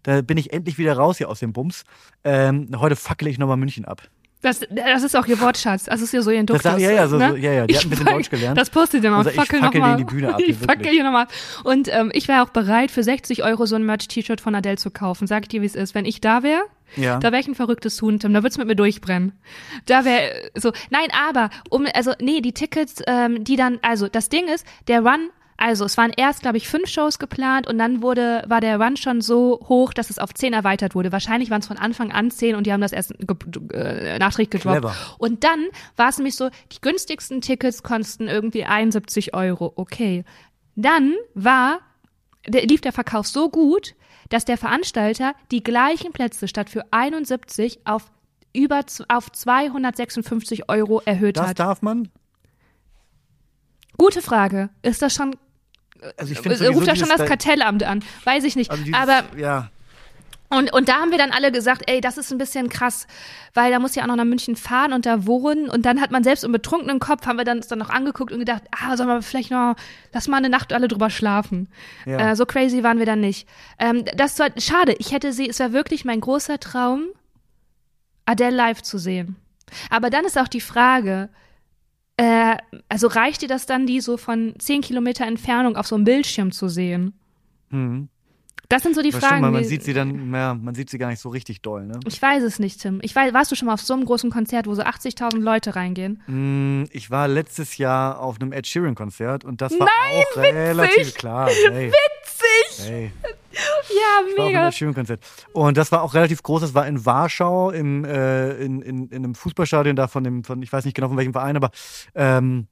Da bin ich endlich wieder raus hier aus dem Bums. Ähm, heute fackel ich nochmal München ab. Das, das ist auch ihr Wortschatz. Das ist ja so ihr Das Duktus. sagt- ja, ja, so- ne? ja, ja, die hat ein bisschen Ich- Deutsch gelernt. Das postet ihr mal. Also ich fackel fackel noch mal. denen die Bühne ab, [laughs] Ich fackel hier nochmal. Und ähm, ich wäre auch bereit, für 60 Euro so ein Merch-T-Shirt von Adele zu kaufen. Sag ich dir, wie es ist. Wenn ich da wäre, Ja. da wäre ich ein verrücktes Huhn, Tim. Da würd's mit mir durchbrennen. Da wäre so. Nein, aber um, also nee, die Tickets, ähm, die dann, also das Ding ist, der Run. Also es waren erst, glaube ich, fünf Shows geplant und dann wurde, war der Run schon so hoch, dass es auf zehn erweitert wurde. Wahrscheinlich waren es von Anfang an zehn und die haben das erst äh, nachträglich gedroppt. Clever. Und dann war es nämlich so, die günstigsten Tickets kosten irgendwie 71 Euro. Okay. Dann war, der, lief der Verkauf so gut, dass der Veranstalter die gleichen Plätze statt für 71 auf über auf 256 Euro erhöht Das hat. darf man? Gute Frage. Ist das schon, Also ich finde sowieso ruft da schon das Kartellamt an? Weiß ich nicht. Also dieses, Aber ja, Und, und da haben wir dann alle gesagt, ey, das ist ein bisschen krass, weil da muss ja auch noch nach München fahren und da wohnen. Und dann hat man selbst im betrunkenen Kopf, haben wir dann uns dann noch angeguckt und gedacht, ah, sollen wir vielleicht noch, lass mal eine Nacht alle drüber schlafen. Ja. Äh, so crazy waren wir dann nicht. Ähm, das war, schade, ich hätte sie, es war wirklich mein großer Traum, Adele live zu sehen. Aber dann ist auch die Frage, äh, also reicht dir das dann, die so von zehn Kilometer Entfernung auf so einem Bildschirm zu sehen? hm. Das sind so die Das Fragen. stimmt, man, die- sieht sie dann, ja, man sieht sie gar nicht so richtig doll, ne? Ich weiß es nicht, Tim. Ich weiß, warst du schon mal auf so einem großen Konzert, wo so 80.000 Leute reingehen? Mm, Ich war letztes Jahr auf einem Ed Sheeran Konzert und das war Nein, auch relativ klar. Hey, Witzig! hey. Ja, Ich war auf einem mega. Ed Sheeran Konzert. Und das war auch relativ groß. Das war in Warschau im, äh, in, in, in einem Fußballstadion da von dem, von, ich weiß nicht genau von welchem Verein, aber ähm,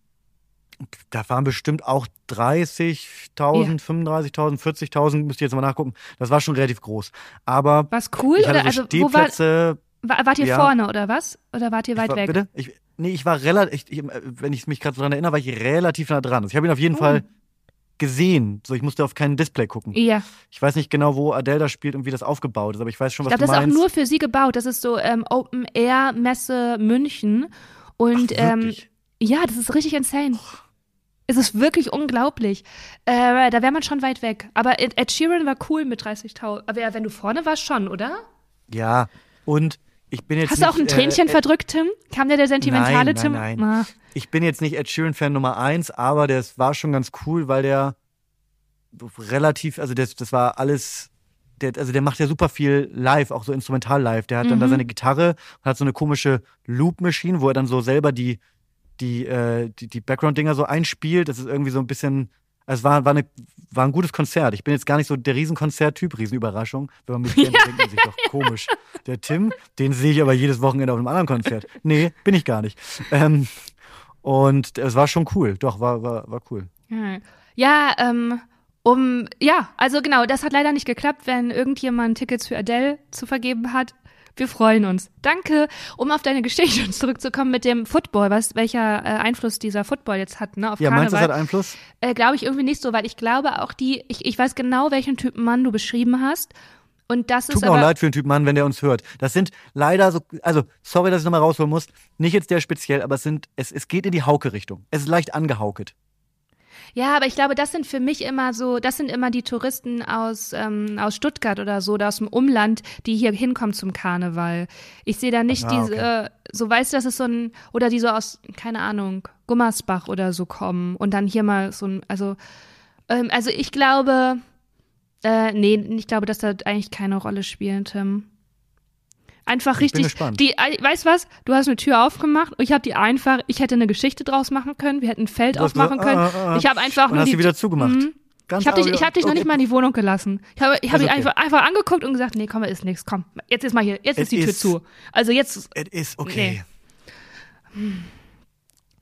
da waren bestimmt auch 30.000, 35.000, 40.000, müsst ihr jetzt mal nachgucken. Das war schon relativ groß. Aber War's cool? ich Oder so also, wo war, wart ihr Ja. vorne oder was? Oder wart ihr Ich weit war, weg? Bitte? Ich, nee, ich war relativ, ich, ich, wenn ich mich gerade so dran erinnere, war ich relativ nah dran. Also ich habe ihn auf jeden Oh. Fall gesehen. So, ich musste auf kein Display gucken. Ja. Ich weiß nicht genau, wo Adele da spielt und wie das aufgebaut ist, aber ich weiß schon, Ich was glaube, das du ist auch meinst. nur für sie gebaut. Das ist so ähm, Open Air Messe München. Und Ach, ähm, ja, das ist richtig insane. Es ist wirklich unglaublich. Äh, da wäre man schon weit weg. Aber Ed, Sheeran war cool mit 30.000. Aber ja, wenn du vorne warst, schon, oder? Ja, und ich bin jetzt Hast du auch ein Tränchen äh, verdrückt, Tim? Kam der der sentimentale Nein, Tim? nein, Ah. Ich bin jetzt nicht Ed Sheeran-Fan Nummer eins, aber das war schon ganz cool, weil der relativ, also das, das war alles der, also der macht ja super viel live, auch so instrumental live. Der hat dann da Mhm. seine Gitarre und hat so eine komische Loop-Machine, wo er dann so selber die, die, äh, die, die Background-Dinger so einspielt. Das ist irgendwie so ein bisschen, also es war, war, eine, war ein gutes Konzert. Ich bin jetzt gar nicht so der Riesenkonzert-Typ, Riesenüberraschung. Wenn man mich kennt, denkt man sich doch komisch. Der Tim, den sehe ich aber jedes Wochenende auf einem anderen Konzert. Nee, bin ich gar nicht. Ähm, und es war schon cool. Doch, war, war, war cool. Ja, ja ähm, um, ja, also genau, das hat leider nicht geklappt, wenn irgendjemand Tickets für Adele zu vergeben hat. Wir freuen uns. Danke, um auf deine Geschichte [laughs] zurückzukommen mit dem Football, was, welcher äh, Einfluss dieser Football jetzt hat, ne, auf Ja, meinst du, Karneval. das hat Einfluss? Äh, glaube ich irgendwie nicht so, weil ich glaube auch die, ich, ich weiß genau, welchen Typen Mann du beschrieben hast. Und das Tut ist mir auch leid für den Typ Mann, wenn der uns hört. Das sind leider so, also sorry, dass ich nochmal rausholen muss. Nicht jetzt der speziell, aber es sind, es, es geht in die Hauke-Richtung. Es ist leicht angehauket. Ja, aber ich glaube, das sind für mich immer so, das sind immer die Touristen aus, ähm, aus Stuttgart oder so, oder aus dem Umland, die hier hinkommen zum Karneval. Ich sehe da nicht Ah, diese, okay. äh, so weißt du, das ist so ein, oder die so aus, keine Ahnung, Gummersbach oder so kommen und dann hier mal so ein, also, ähm, also ich glaube, äh, nee, ich glaube, dass das eigentlich keine Rolle spielt, Tim. Einfach Ich bin richtig. gespannt. Die, weißt du was? Du hast eine Tür aufgemacht und ich habe die einfach. Ich hätte eine Geschichte draus machen können. Wir hätten ein Feld aufmachen können. ah, ah, ah. ich habe einfach Und nur hast die sie wieder zugemacht. Mhm. Ganz Ich habe dich, ich hab dich noch okay. nicht mal in die Wohnung gelassen. Ich habe ich hab dich okay. einfach, einfach angeguckt und gesagt, nee, komm, ist nichts, komm. Jetzt ist mal hier, jetzt Es ist die Tür ist- zu. Also jetzt, Es ist okay.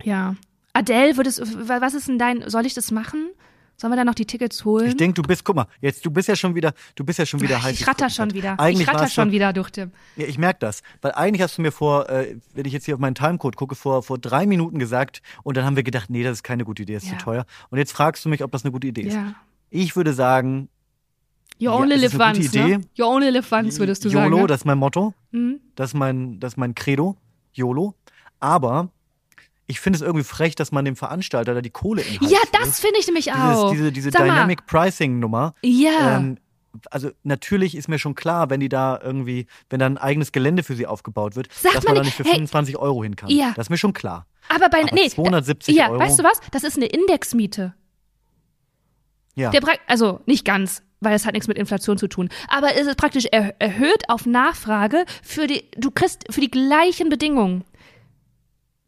ja. Adele, würdest, was ist denn dein, soll ich das machen? Sollen wir da noch die Tickets holen? Ich denke, du bist, guck mal, jetzt, du bist ja schon wieder, du bist ja schon wieder heiß. ich ratter schon wieder. Eigentlich ich ratter schon wieder durch Tim. Ja, ich merke das. Weil eigentlich hast du mir vor, äh, wenn ich jetzt hier auf meinen Timecode gucke, vor, vor drei Minuten gesagt und dann haben wir gedacht, nee, das ist keine gute Idee, das ist Ja. zu teuer. Und jetzt fragst du mich, ob das eine gute Idee ist. Ja. Ich würde sagen, You Ja, only ist live eine gute once, ne? Idee. You only live once, würdest du YOLO, sagen. Ne? das ist mein Motto. Mhm. Das ist mein, das ist mein Credo. YOLO. Aber ich finde es irgendwie frech, dass man dem Veranstalter da die Kohle in Ja, das finde ich nämlich Dieses, auch. diese, diese mal. Dynamic Pricing Nummer. Ja. Ähm, also natürlich ist mir schon klar, wenn die da irgendwie, wenn da ein eigenes Gelände für sie aufgebaut wird, Sagt dass man man da nicht, für hey, 25 Euro hin kann. Ja. Das ist mir schon klar. aber bei, aber nee, 270 ja, Euro? weißt du was? Das ist eine Indexmiete. Ja. Der also nicht ganz, weil es hat nichts mit Inflation zu tun. Aber es ist praktisch er erhöht auf Nachfrage für die, du kriegst für die gleichen Bedingungen.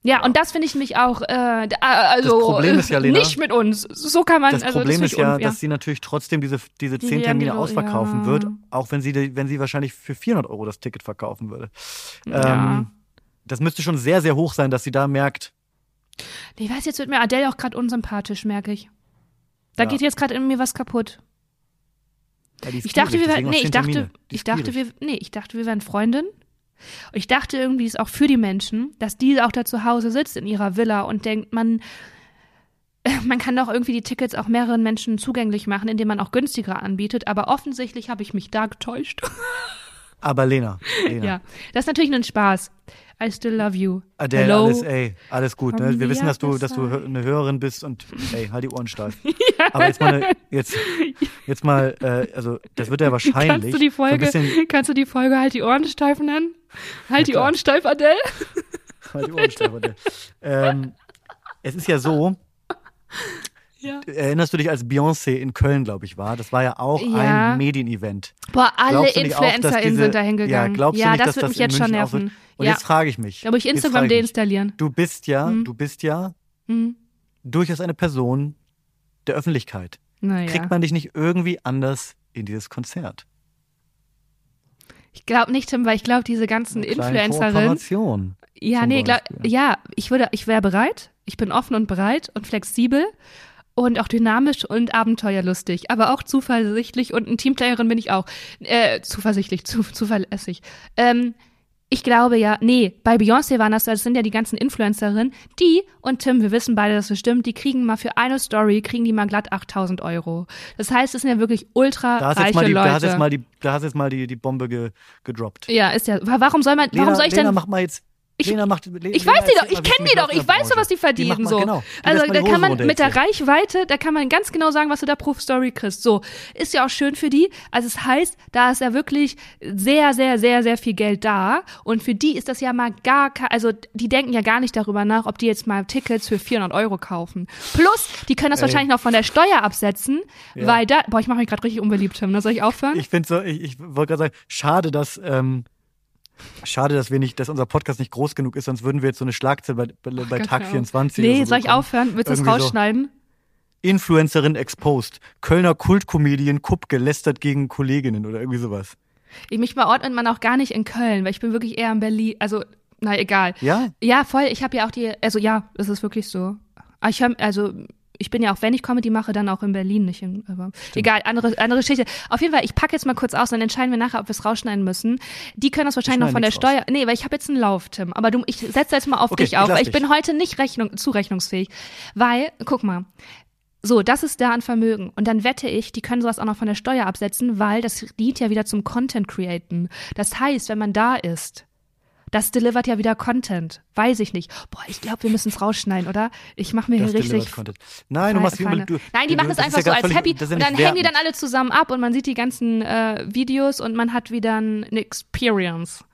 Ja, und das finde ich nämlich auch, äh, äh, also ja, Lena, nicht mit uns. So kann man. Das also, Problem das ist ja, un- dass sie natürlich trotzdem diese, diese Die zehn Termine die- ausverkaufen ja. wird, auch wenn sie, wenn sie wahrscheinlich für 400 Euro das Ticket verkaufen würde. Ja. Ähm, das müsste schon sehr, sehr hoch sein, dass sie da merkt, Ich weiß, jetzt wird mir Adele auch gerade unsympathisch, merke ich. Da Ja. geht jetzt gerade in mir was kaputt. ja, Ich dachte, wir wären, nee, ich dachte, ich dachte, wir, nee, ich dachte, wir wären Freundin. Ich dachte irgendwie, es ist auch für die Menschen, dass die auch da zu Hause sitzt in ihrer Villa und denkt, man, [laughs] man kann doch irgendwie die Tickets auch mehreren Menschen zugänglich machen, indem man auch günstiger anbietet. Aber offensichtlich habe ich mich da getäuscht. [laughs] Aber Lena, Lena ja, das ist natürlich ein Spaß. I still love you. Adele, Hello. alles, ey, alles gut. Ne? Wir wissen, dass du, dass du eine Hörerin bist und ey, halt die Ohren steif. [laughs] Aber jetzt mal, eine, jetzt, [laughs] jetzt mal, äh, also das wird ja wahrscheinlich Kannst du die so Folge, bisschen, kannst du die Folge halt die Ohren steif nennen? Halt die klar. Ohren steif, Adele? halt die Ohren steif. Adele. [laughs] Ähm, es ist ja so, Ja. erinnerst du dich, als Beyoncé in Köln, glaube ich, war? Das war ja auch Ja. ein Medienevent. Boah, alle InfluencerInnen sind da hingegangen. Ja, glaubst du nicht, das dass wird das mich jetzt schon nerven. Und ja. jetzt frage ich mich. Da muss ich Instagram deinstallieren. Du bist ja, Hm. du bist ja Hm. durchaus eine Person der Öffentlichkeit. Naja. Kriegt man dich nicht irgendwie anders in dieses Konzert? Ich glaube nicht, Tim, weil ich glaube, diese ganzen Influencerinnen. Ja, nee, glaub, ja, ich würde, ich wäre bereit. Ich bin offen und bereit und flexibel und auch dynamisch und abenteuerlustig, aber auch zuversichtlich und ein Teamplayerin bin ich auch. Äh, zuversichtlich, zu, zuverlässig. Ähm, ich glaube ja, nee, bei Beyoncé waren das, das sind ja die ganzen Influencerinnen, die, und Tim, wir wissen beide, dass es stimmt, die kriegen mal für eine Story, kriegen die mal glatt 8000 Euro. Das heißt, es sind ja wirklich ultra Da hast, reiche jetzt mal die, Leute. da hast jetzt mal die, da hast jetzt mal die, die Bombe ge, gedroppt. ja, ist ja, wa- warum soll man, Lena, warum soll ich Lena, denn, mach mal jetzt, Ich- Lena macht, Ich weiß die doch, ich kenne die doch, ich weiß doch, was die verdienen. So. Genau. Die Also da die kann man mit der. Reichweite, da kann man ganz genau sagen, was du da pro Story kriegst. So, ist ja auch schön für die. Also es heißt, da ist ja wirklich sehr, sehr, sehr, sehr viel Geld da. Und für die ist das ja mal gar, ke- also die denken ja gar nicht darüber nach, ob die jetzt mal Tickets für 400 Euro kaufen. Plus, die können das Ey. wahrscheinlich noch von der Steuer absetzen, Ja. weil da, boah, ich mache mich gerade richtig unbeliebt, Tim. Da soll ich aufhören? Ich finde so, ich, ich wollte gerade sagen, schade, dass ähm, schade, dass wir nicht, dass unser Podcast nicht groß genug ist, sonst würden wir jetzt so eine Schlagzeile bei, bei, bei Tag hör auf. 24 Nee, so soll ich bekommen. aufhören? Willst du es Irgendwie so. rausschneiden? Influencerin exposed. Kölner Kultcomedian Kupp gelästert gegen Kolleginnen oder irgendwie sowas. Ich, mich verordnet man auch gar nicht in Köln, weil ich bin wirklich eher in Berlin. Also, na egal. Ja? Ja, voll. Ich habe ja auch die, also ja, es ist wirklich so. Aber ich hör, also ich bin ja auch, wenn ich Comedy mache, dann auch in Berlin, nicht in, aber egal, andere, andere Geschichte. Auf jeden Fall, ich packe jetzt mal kurz aus, dann entscheiden wir nachher, ob wir es rausschneiden müssen. Die können das wahrscheinlich noch von der nichts raus. Steuer, nee, weil ich habe jetzt einen Lauf, Tim, aber du, ich setze jetzt mal auf Okay, dich ich auf, weil ich dich. bin heute nicht Rechnung, zurechnungsfähig, weil, guck mal, so, das ist da an Vermögen. Und dann wette ich, die können sowas auch noch von der Steuer absetzen, weil das dient ja wieder zum Content createn. Das heißt, wenn man da ist, das delivert ja wieder Content. Weiß ich nicht. Boah, ich glaube, wir müssen es rausschneiden, oder? Ich mache mir Das hier richtig. Nein, du machst wie Feine. du, Nein, die machen ist einfach ja so als völlig- happy ja und dann hängen die dann alle zusammen ab und man sieht die ganzen äh, Videos und man hat wieder eine Experience.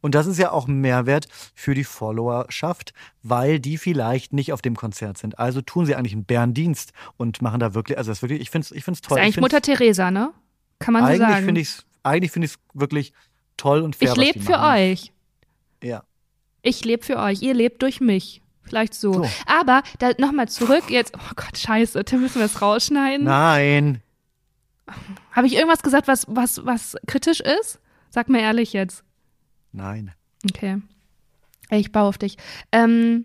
Und das ist ja auch ein Mehrwert für die Followerschaft, weil die vielleicht nicht auf dem Konzert sind. Also tun sie eigentlich einen Bärendienst und machen da wirklich, also das ist wirklich, ich finde es ich find's Das toll. ist eigentlich Mutter Teresa, ne? Kann man so eigentlich sagen. finde ich es eigentlich finde ich es wirklich toll und fair. ich lebe für machen. euch. Ja. Ich lebe für euch. Ihr lebt durch mich. Vielleicht so. So. Aber da nochmal zurück. Jetzt, oh Gott, scheiße. Tim, müssen wir das rausschneiden? Nein. Habe ich irgendwas gesagt, was, was, was kritisch ist? Sag mir ehrlich jetzt. Nein. Okay. Ich baue auf dich. Ähm,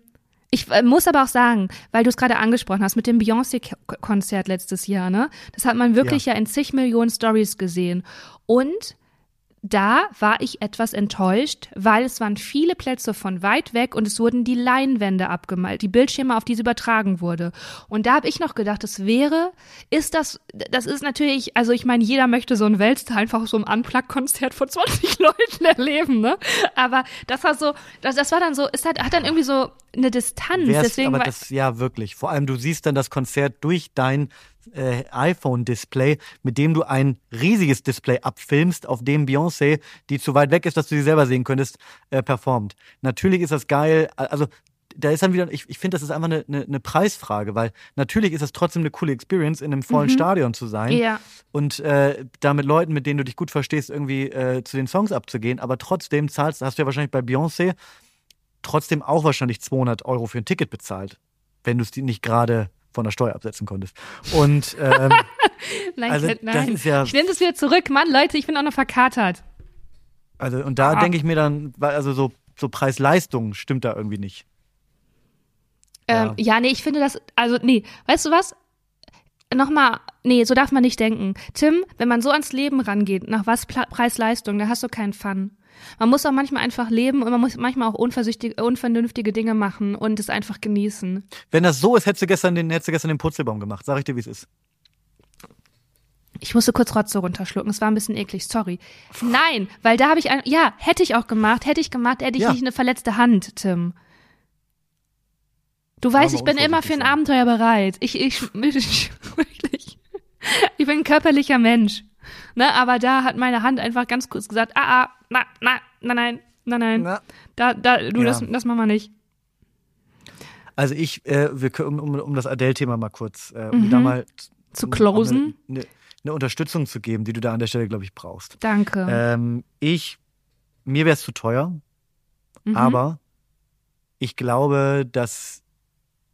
ich äh, muss aber auch sagen, weil du es gerade angesprochen hast mit dem Beyoncé-Konzert letztes Jahr, ne? Das hat man wirklich ja, in zig Millionen Stories gesehen. Und da war ich etwas enttäuscht, weil es waren viele Plätze von weit weg und es wurden die Leinwände abgemalt, die Bildschirme, auf die es übertragen wurde. Und da habe ich noch gedacht, es wäre, ist das, das ist natürlich, also ich meine, jeder möchte so ein Weltstar einfach so ein Unplugged-Konzert vor 20 [laughs] Leuten erleben, ne? Aber das war so, das, das war dann so, es hat, hat dann irgendwie so eine Distanz. Wär's, Deswegen aber war, das, ja, wirklich. Vor allem, du siehst dann das Konzert durch dein äh, iPhone-Display, mit dem du ein riesiges Display abfilmst, auf dem Beyoncé, die zu weit weg ist, dass du sie selber sehen könntest, äh, performt. Natürlich ist das geil. Also, da ist dann wieder, ich, ich finde, das ist einfach eine, eine, eine Preisfrage, weil natürlich ist es trotzdem eine coole Experience, in einem vollen Stadion zu sein Mhm. ja. und äh, da mit Leuten, mit denen du dich gut verstehst, irgendwie äh, zu den Songs abzugehen. Aber trotzdem zahlst, hast du ja wahrscheinlich bei Beyoncé trotzdem auch wahrscheinlich 200 Euro für ein Ticket bezahlt, wenn du es nicht gerade von der Steuer absetzen konntest. Und ähm, [laughs] Nein, also, nein. das ist ja- ich nehme das wieder zurück. Mann, Leute, ich bin auch noch verkatert. also und da Ah. denke ich mir dann, weil also so so Preis-Leistung stimmt da irgendwie nicht. Ähm, ja, nee, ich finde das, also nee, weißt du was? Nochmal, nee, so darf man nicht denken. Tim, wenn man so ans Leben rangeht, nach was Preis-Leistung, da hast du keinen Fun. Man muss auch manchmal einfach leben und man muss manchmal auch unvernünftige Dinge machen und es einfach genießen. Wenn das so ist, hättest du gestern den, hättest du gestern den Purzelbaum gemacht. Sag ich dir, wie es ist. Ich musste kurz Rotze runterschlucken, es war ein bisschen eklig, sorry. Nein, weil da habe ich ein, ja, hätte ich auch gemacht, hätte ich gemacht, hätte ich Ja. nicht eine verletzte Hand, Tim. Du weißt, ich bin immer für ein. Abenteuer bereit. Ich, ich, [laughs] ich, wirklich. Ich bin ein körperlicher Mensch. Ne, aber da hat meine Hand einfach ganz kurz gesagt, ah, ah, na, na, na, nein, na, nein. Na. Da, da, du, Ja. das, das machen wir nicht. Also ich, äh, wir können, um, um das Adele-Thema mal kurz, äh, um da mal Mhm. Zu closen. um Eine, eine, eine Unterstützung zu geben, die du da an der Stelle, glaube ich, brauchst. Danke. Ähm, ich, mir wäre es zu teuer, Mhm. aber ich glaube, dass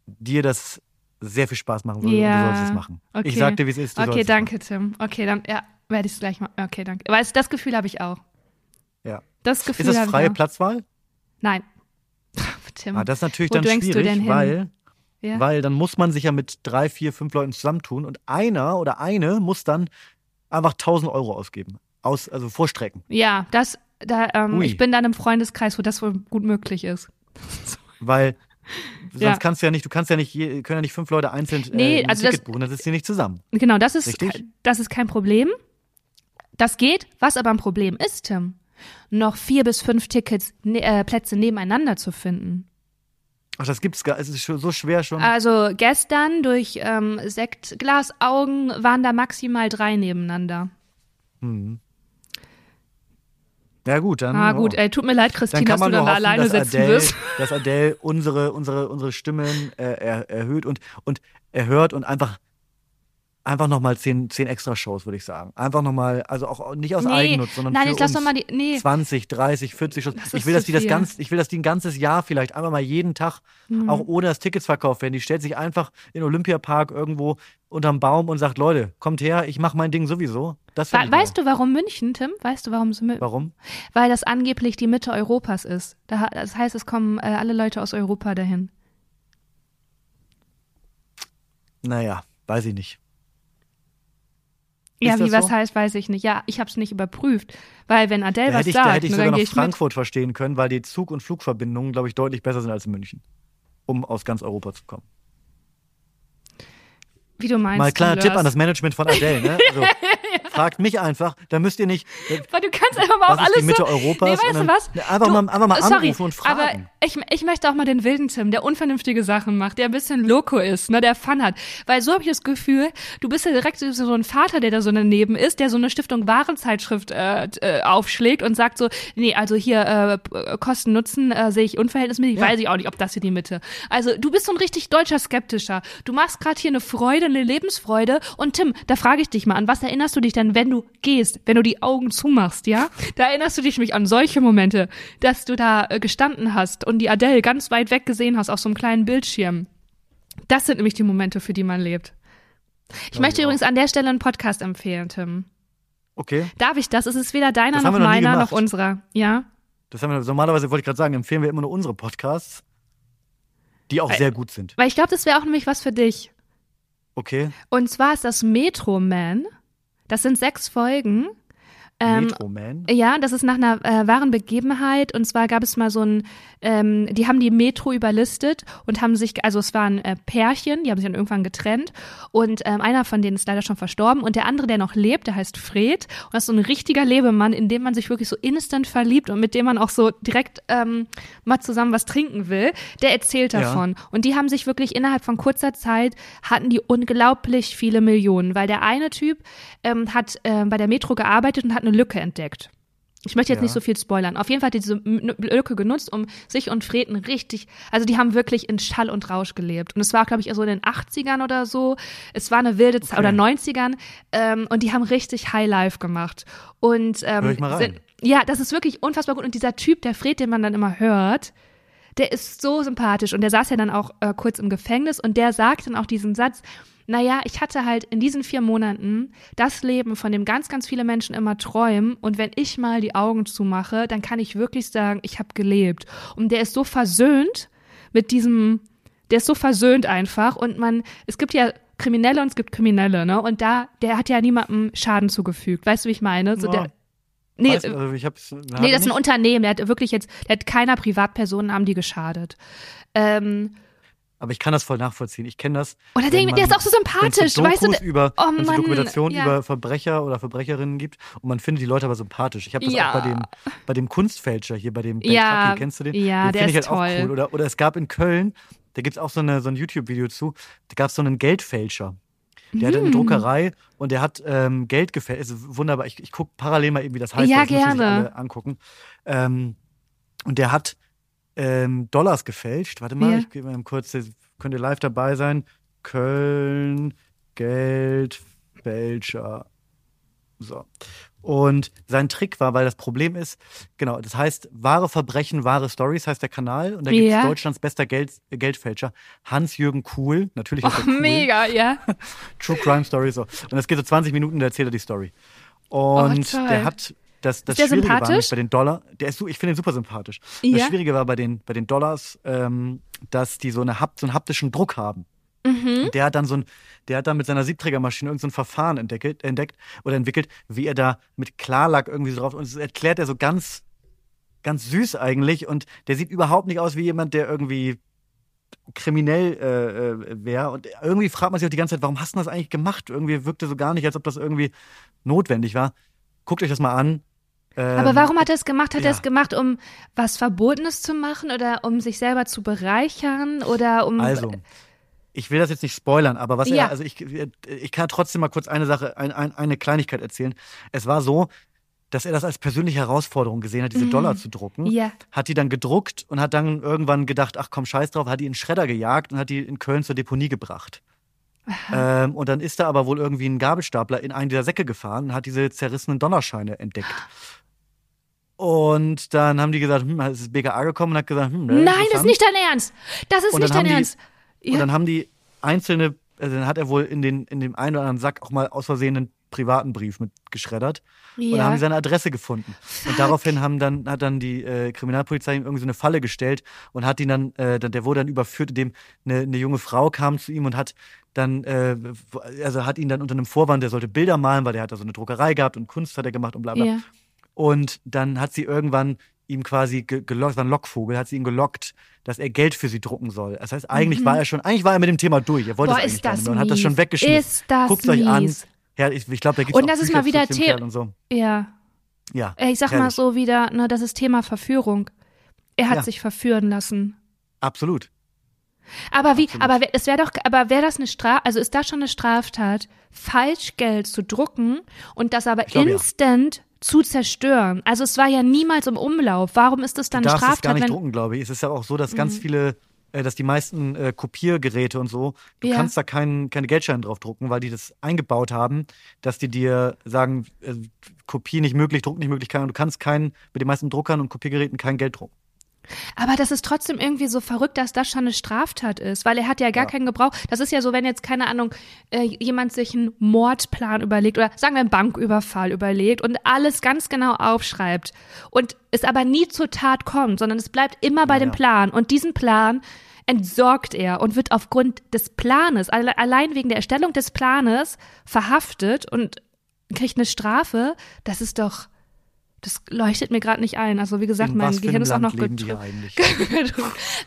dir das sehr viel Spaß machen würde Ja, du sollst es machen. okay. Ich sag dir, wie es ist. Du Okay, danke, Tim. Okay, dann, ja, werde ich es gleich machen. Okay, danke. Weil das Gefühl habe ich auch. Machen. Das Ja. Gefühl Ist das freie. Platzwahl? Nein. [laughs] Tim. Ah, das ist natürlich Wo dann du schwierig, weil, ja. weil dann muss man sich ja mit drei, vier, fünf Leuten zusammentun und einer oder eine muss dann einfach 1000 Euro ausgeben. Aus, also vorstrecken. ja, das, da, ähm, ich bin dann im Freundeskreis, wo das wohl gut möglich ist. [laughs] Weil sonst Ja. kannst du ja nicht, du kannst ja nicht, können ja nicht fünf Leute einzeln äh, Nee, ein also das- Ticket buchen, dann sitzen die nicht zusammen. Genau, das ist, Richtig? das ist kein Problem. Das geht. Was aber ein Problem ist, Tim, noch vier bis fünf Tickets, ne, äh, Plätze nebeneinander zu finden. Ach, das gibt's gar, es ist so schwer schon. Also gestern durch ähm, Sektglasaugen waren da maximal drei nebeneinander. Hm. Ja gut, dann. Ah gut, oh. ey, tut mir leid, Christine, dass du dann da alleine dass sitzen Adele, wirst. [laughs] dass Adele unsere, unsere, unsere Stimmen äh, er, erhöht und, und erhört und einfach einfach nochmal zehn, zehn extra Shows, würde ich sagen. Einfach nochmal, also auch nicht aus Nee, Eigennutz, sondern nein, für jetzt lass uns mal die- nee. 20, 30, 40 Shows. Das Ich will, dass die das viel. ganz, ich will, dass die ein ganzes Jahr vielleicht einfach mal jeden Tag, Mhm. auch ohne dass Tickets verkauft werden. Die stellt sich einfach in Olympiapark irgendwo unterm Baum und sagt, Leute, kommt her, ich mache mein Ding sowieso. Das We weißt du, warum München, Tim? Weißt du, warum es München? Warum? Weil das angeblich die Mitte Europas ist. Da, das heißt, es kommen äh, alle Leute aus Europa dahin. Naja, weiß ich nicht. Ja, wie was so? heißt, weiß ich nicht. Ja, ich habe es nicht überprüft. Weil wenn Adele Da was hätte ich, da sagt, hätte ich sogar noch ich mit. Frankfurt verstehen können, weil die Zug- und Flugverbindungen, glaube ich, deutlich besser sind als in München, um aus ganz Europa zu kommen. Wie du meinst. Mal kleiner Tipp an das Management von Adele, ne? [laughs] Also, fragt mich einfach, da müsst ihr nicht. Weil du kannst einfach mal auf ist alles die Mitte so, Europas? Nee, weißt du dann- was? Einfach du, mal- einfach mal sorry, anrufen und Aber fragen. ich, ich möchte auch mal den wilden Tim, der unvernünftige Sachen macht, der ein bisschen loco ist, ne, der Fun hat. Weil so habe ich das Gefühl, du bist ja direkt so so ein Vater, der da so daneben ist, der so eine Stiftung Warenzeitschrift äh, äh, aufschlägt und sagt so, nee, also hier äh, Kosten Nutzen äh, sehe ich unverhältnismäßig, Ja. weiß ich auch nicht, ob das hier die Mitte. Also du bist so ein richtig deutscher Skeptischer. Du machst gerade hier eine Freude, eine Lebensfreude und Tim, da frage ich dich mal, an was erinnerst du dich denn, wenn du gehst, wenn du die Augen zumachst, ja? Da erinnerst du dich mich an solche Momente, dass du da äh, gestanden hast und die Adele ganz weit weg gesehen hast auf so einem kleinen Bildschirm. Das sind nämlich die Momente, für die man lebt. Ich Glaub möchte auch. übrigens an der Stelle einen Podcast empfehlen, Tim. Okay. Darf ich das? Es ist weder deiner noch noch meiner noch unserer. Ja? Das haben wir, normalerweise wollte ich gerade sagen, empfehlen wir immer nur unsere Podcasts, die auch sehr gut sind. Weil ich glaube, das wäre auch nämlich was für dich. Okay. Und zwar ist das Metro Man. Das sind sechs Folgen. Ähm, Metro Man. Ja, das ist nach einer äh, wahren Begebenheit. Und zwar gab es mal so ein, ähm, die haben die Metro überlistet und haben sich, also es waren äh, Pärchen, die haben sich dann irgendwann getrennt. Und ähm, einer von denen ist leider schon verstorben. Und der andere, der noch lebt, der heißt Fred. Und das ist so ein richtiger Lebemann, in dem man sich wirklich so instant verliebt und mit dem man auch so direkt ähm, mal zusammen was trinken will. Der erzählt Ja. davon. Und die haben sich wirklich innerhalb von kurzer Zeit hatten die unglaublich viele Millionen, weil der eine Typ ähm, hat ähm, bei der Metro gearbeitet und hat eine Lücke entdeckt. Ich möchte jetzt Ja. nicht so viel spoilern. Auf jeden Fall hat diese Lücke genutzt, um sich und Freden richtig, also die haben wirklich in Schall und Rausch gelebt. Und es war, glaube ich, so in den 80ern oder so. Es war eine wilde Zeit, Okay. oder 90ern. Ähm, und die haben richtig Highlife gemacht. Und ähm, Hör ich mal rein. sind, ja, das ist wirklich unfassbar gut. Und dieser Typ, der Fred, den man dann immer hört, der ist so sympathisch und der saß ja dann auch äh, kurz im Gefängnis und der sagt dann auch diesen Satz, naja, ich hatte halt in diesen vier Monaten das Leben, von dem ganz, ganz viele Menschen immer träumen und wenn ich mal die Augen zumache, dann kann ich wirklich sagen, ich habe gelebt. Und der ist so versöhnt mit diesem, der ist so versöhnt einfach und man, es gibt ja Kriminelle und es gibt Kriminelle, ne? Und da, der hat ja niemandem Schaden zugefügt. Weißt du, wie ich meine? So der, nee, Weiß, also ich hab's, Nee, das ist ein Unternehmen. Der hat wirklich jetzt, der hat keiner Privatpersonen haben die geschadet. Ähm, Aber ich kann das voll nachvollziehen. Ich kenne das. oder wenn der, man- der ist auch so es sympathisch, so weißt du? Über, oh es so Mann, Dokumentationen ja. über Verbrecher oder Verbrecherinnen gibt und man findet die Leute aber sympathisch. Ich habe das Ja. auch bei dem, bei dem Kunstfälscher hier, bei dem Ben Ja, Truckie, kennst du den? ja, den der finde ich ist halt toll. auch cool. Oder, oder es gab in Köln, da gibt's auch so, eine, so ein YouTube-Video zu, da gab es so einen Geldfälscher. Der Hm. hat eine Druckerei und der hat ähm, Geld gefälscht. Ist wunderbar. Ich, ich gucke parallel mal eben, wie das heißt. Ja, das gerne. angucken. Ähm, und der hat ähm, Dollars gefälscht. Warte mal, Ja. ich gebe mal kurz, könnt ihr live dabei sein. Köln, Geldfälscher. So. Und sein Trick war, weil das Problem ist, genau, das heißt, wahre Verbrechen, wahre Stories heißt der Kanal. Und da gibt es Ja. Deutschlands bester Geld, Geldfälscher, Hans-Jürgen Kuhl. Natürlich Oh, cool. mega, ja. [laughs] True Crime Story so. Und das geht so 20 Minuten, da erzählt er die Story. Und Oh, der hat das, das der Schwierige war nämlich bei den Dollar, der ist, so- ich finde ihn super sympathisch. Ja? Das Schwierige war bei den, bei den Dollars, ähm, dass die so, eine, so einen haptischen Druck haben. Mhm. Und der hat dann so ein, der hat dann mit seiner Siebträgermaschine irgendein so ein Verfahren entdeckt, entdeckt oder entwickelt, wie er da mit Klarlack irgendwie so drauf, und das erklärt er so ganz, ganz süß eigentlich und der sieht überhaupt nicht aus wie jemand, der irgendwie kriminell äh, äh, wäre. Und irgendwie fragt man sich auch die ganze Zeit, warum hast du das eigentlich gemacht? Irgendwie wirkte so gar nicht, als ob das irgendwie notwendig war. Guckt euch das mal an. Aber Ähm, warum hat er es gemacht? Hat er ja. es gemacht, um was Verbotenes zu machen oder um sich selber zu bereichern oder um. Also, ich will das jetzt nicht spoilern, aber was Ja. er, also ich, ich kann trotzdem mal kurz eine Sache, ein, ein, eine Kleinigkeit erzählen. Es war so, dass er das als persönliche Herausforderung gesehen hat, diese Dollar zu drucken. Mhm. Ja. Hat die dann gedruckt und hat dann irgendwann gedacht, ach komm, scheiß drauf, hat die in Schredder gejagt und hat die in Köln zur Deponie gebracht. Ähm, und dann ist da aber wohl irgendwie ein Gabelstapler in einen dieser Säcke gefahren und hat diese zerrissenen Donnerscheine entdeckt. Und dann haben die gesagt, hm, es ist BKA gekommen und hat gesagt, hm, ne, Nein, das ist nicht dein Ernst. Das ist nicht dein haben die- Ernst. Und Ja. dann haben die einzelne, also dann hat er wohl in, den, in dem einen oder anderen Sack auch mal aus Versehen einen privaten Brief mit geschreddert. Und Ja. dann haben die seine Adresse gefunden. Und daraufhin haben dann, hat dann die äh, Kriminalpolizei ihm irgendwie so eine Falle gestellt und hat ihn dann, äh, der wurde dann überführt, indem eine, eine junge Frau kam zu ihm und hat dann, äh, also hat ihn dann unter einem Vorwand, der sollte Bilder malen, weil der hat da so eine Druckerei gehabt und Kunst hat er gemacht und bla bla. ja. Und dann hat sie irgendwann ihm quasi ge gelockt, war ein Lockvogel, hat sie ihn gelockt, dass er Geld für sie drucken soll. Das heißt, eigentlich war er schon, eigentlich war er mit dem Thema durch. Er wollte Mhm. Boah, es eigentlich das und hat das schon weggeschmissen. Ist das Guckt euch an. Ja, ich, ich glaube, da gibt Und das ist mal wieder The- Kerl und so. Ja. Ja. Ich sag mal herrlich. so wieder, ne, das ist Thema Verführung. Er hat Ja. sich verführen lassen. Absolut. Aber wie, Absolut. aber es wäre doch, aber wäre das eine Straf, also ist das schon eine Straftat, Falschgeld zu drucken und das aber glaub, ja. Zu zerstören? Also es war ja niemals im Umlauf. Warum ist das dann Du darfst es gar Straftat, nicht drucken, glaube ich. Es ist ja auch so, dass ganz viele, äh, dass die meisten äh, Kopiergeräte und so, du Ja. kannst da kein, keine Geldscheine drauf drucken, weil die das eingebaut haben, dass die dir sagen, äh, Kopie nicht möglich, Druck nicht möglich, kann, du kannst kein, mit den meisten Druckern und Kopiergeräten kein Geld drucken. Aber das ist trotzdem irgendwie so verrückt, dass das schon eine Straftat ist, weil er hat ja gar Ja. keinen Gebrauch. Das ist ja so, wenn jetzt, keine Ahnung, äh, jemand sich einen Mordplan überlegt oder sagen wir einen Banküberfall überlegt und alles ganz genau aufschreibt und es aber nie zur Tat kommt, sondern es bleibt immer bei Ja, dem ja. Plan und diesen Plan entsorgt er und wird aufgrund des Planes, alle, allein wegen der Erstellung des Planes verhaftet und kriegt eine Strafe. Das ist doch, das leuchtet mir gerade nicht ein. Also wie gesagt, In mein Gehirn ist auch noch eigentlich? [laughs]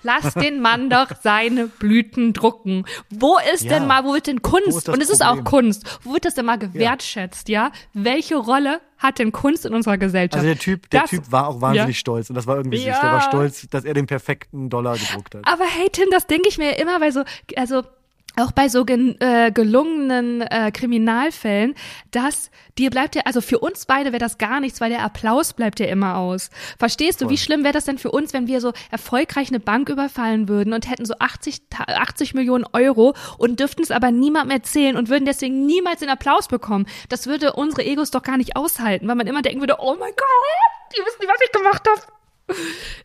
Lass den Mann doch seine Blüten drucken. Wo ist Ja. denn mal, wo wird denn Kunst? Und es ist auch Problem? Kunst. Wo wird das denn mal gewertschätzt, ja? Welche Rolle hat denn Kunst in unserer Gesellschaft? Also der Typ, der Das- Typ war auch wahnsinnig Ja. stolz und das war irgendwie süß. Ja. Der war stolz, dass er den perfekten Dollar gedruckt hat. Aber hey Tim, das denke ich mir immer bei so, also auch bei so gen, äh, gelungenen äh, Kriminalfällen, dass dir bleibt ja, also für uns beide wäre das gar nichts, weil der Applaus bleibt ja immer aus. Verstehst du, Voll. wie schlimm wäre das denn für uns, wenn wir so erfolgreich eine Bank überfallen würden und hätten so 80, Ta- 80 Millionen Euro und dürften es aber niemandem erzählen und würden deswegen niemals den Applaus bekommen? Das würde unsere Egos doch gar nicht aushalten, weil man immer denken würde, oh mein Gott, die wissen nicht, was ich gemacht habe.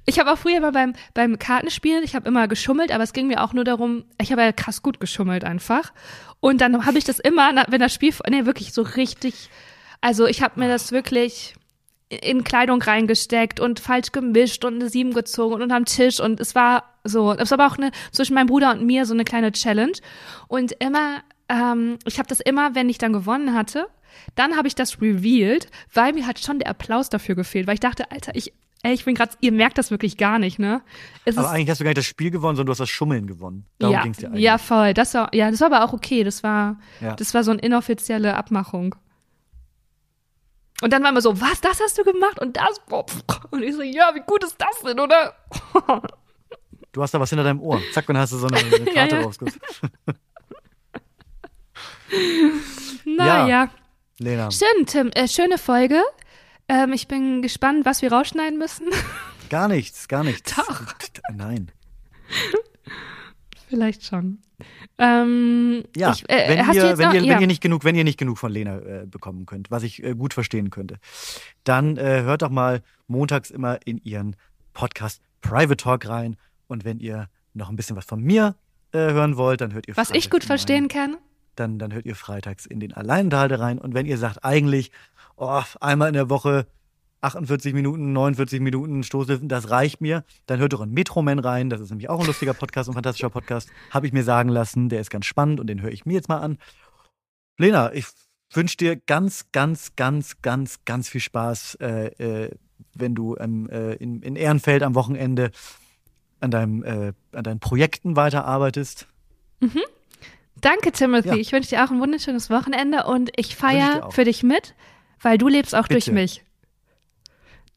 Ich habe auch früher immer beim, beim Kartenspielen, ich habe immer geschummelt, aber es ging mir auch nur darum, ich habe ja krass gut geschummelt einfach. Und dann habe ich das immer, wenn das Spiel, nee, wirklich so richtig, also ich habe mir das wirklich in Kleidung reingesteckt und falsch gemischt und eine Sieben gezogen und unterm Tisch und es war so, es war aber auch eine, zwischen meinem Bruder und mir so eine kleine Challenge. Und immer, ähm, ich habe das immer, wenn ich dann gewonnen hatte, dann habe ich das revealed, weil mir hat schon der Applaus dafür gefehlt, weil ich dachte, Alter, ich, ey, ich bin gerade, ihr merkt das wirklich gar nicht, ne? Es Aber eigentlich hast du gar nicht das Spiel gewonnen, sondern du hast das Schummeln gewonnen. Darum ja, ging's dir eigentlich. ja, voll. Das war, ja, das war aber auch okay. Das war, Ja. das war so eine inoffizielle Abmachung. Und dann war immer so, was, das hast du gemacht und das, boah, und ich so, ja, wie gut ist das denn, oder? Du hast da was hinter deinem Ohr. Zack, und dann hast du so eine, [laughs] eine Ja, Karte ja. rausgesucht. [laughs] Naja. Lena, Schön, Tim, äh, schöne Folge. Ähm, ich bin gespannt, was wir rausschneiden müssen. [laughs] gar nichts, gar nichts. Doch. Nein. Vielleicht schon. Ähm, Ja, ich, äh, wenn, ihr, du jetzt wenn, noch, ihr, ja. wenn ihr nicht genug, wenn ihr nicht genug von Lena äh, bekommen könnt, was ich äh, gut verstehen könnte, dann äh, hört doch mal montags immer in ihren Podcast Private Talk rein. Und wenn ihr noch ein bisschen was von mir äh, hören wollt, dann hört ihr was ich gut verstehen meinen- kann. dann, dann hört ihr freitags in den Alleinunterhalter rein. Und wenn ihr sagt, eigentlich, oh, einmal in der Woche 48 Minuten, 49 Minuten Stoßlüften, das reicht mir, dann hört doch in Metroman rein. Das ist nämlich auch ein lustiger Podcast, ein fantastischer Podcast. Habe ich mir sagen lassen, der ist ganz spannend und den höre ich mir jetzt mal an. Lena, ich wünsche dir ganz, ganz, ganz, ganz, ganz viel Spaß, äh, äh, wenn du ähm, äh, in, in Ehrenfeld am Wochenende an, deinem, äh, an deinen Projekten weiterarbeitest. Danke, Timothy. Ja. Ich wünsche dir auch ein wunderschönes Wochenende und ich feiere für dich mit, weil du lebst auch durch Bitte. mich.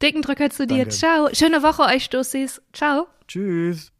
Dicken Drücker zu dir. Danke. Ciao. Schöne Woche euch, Stussis. Ciao. Tschüss.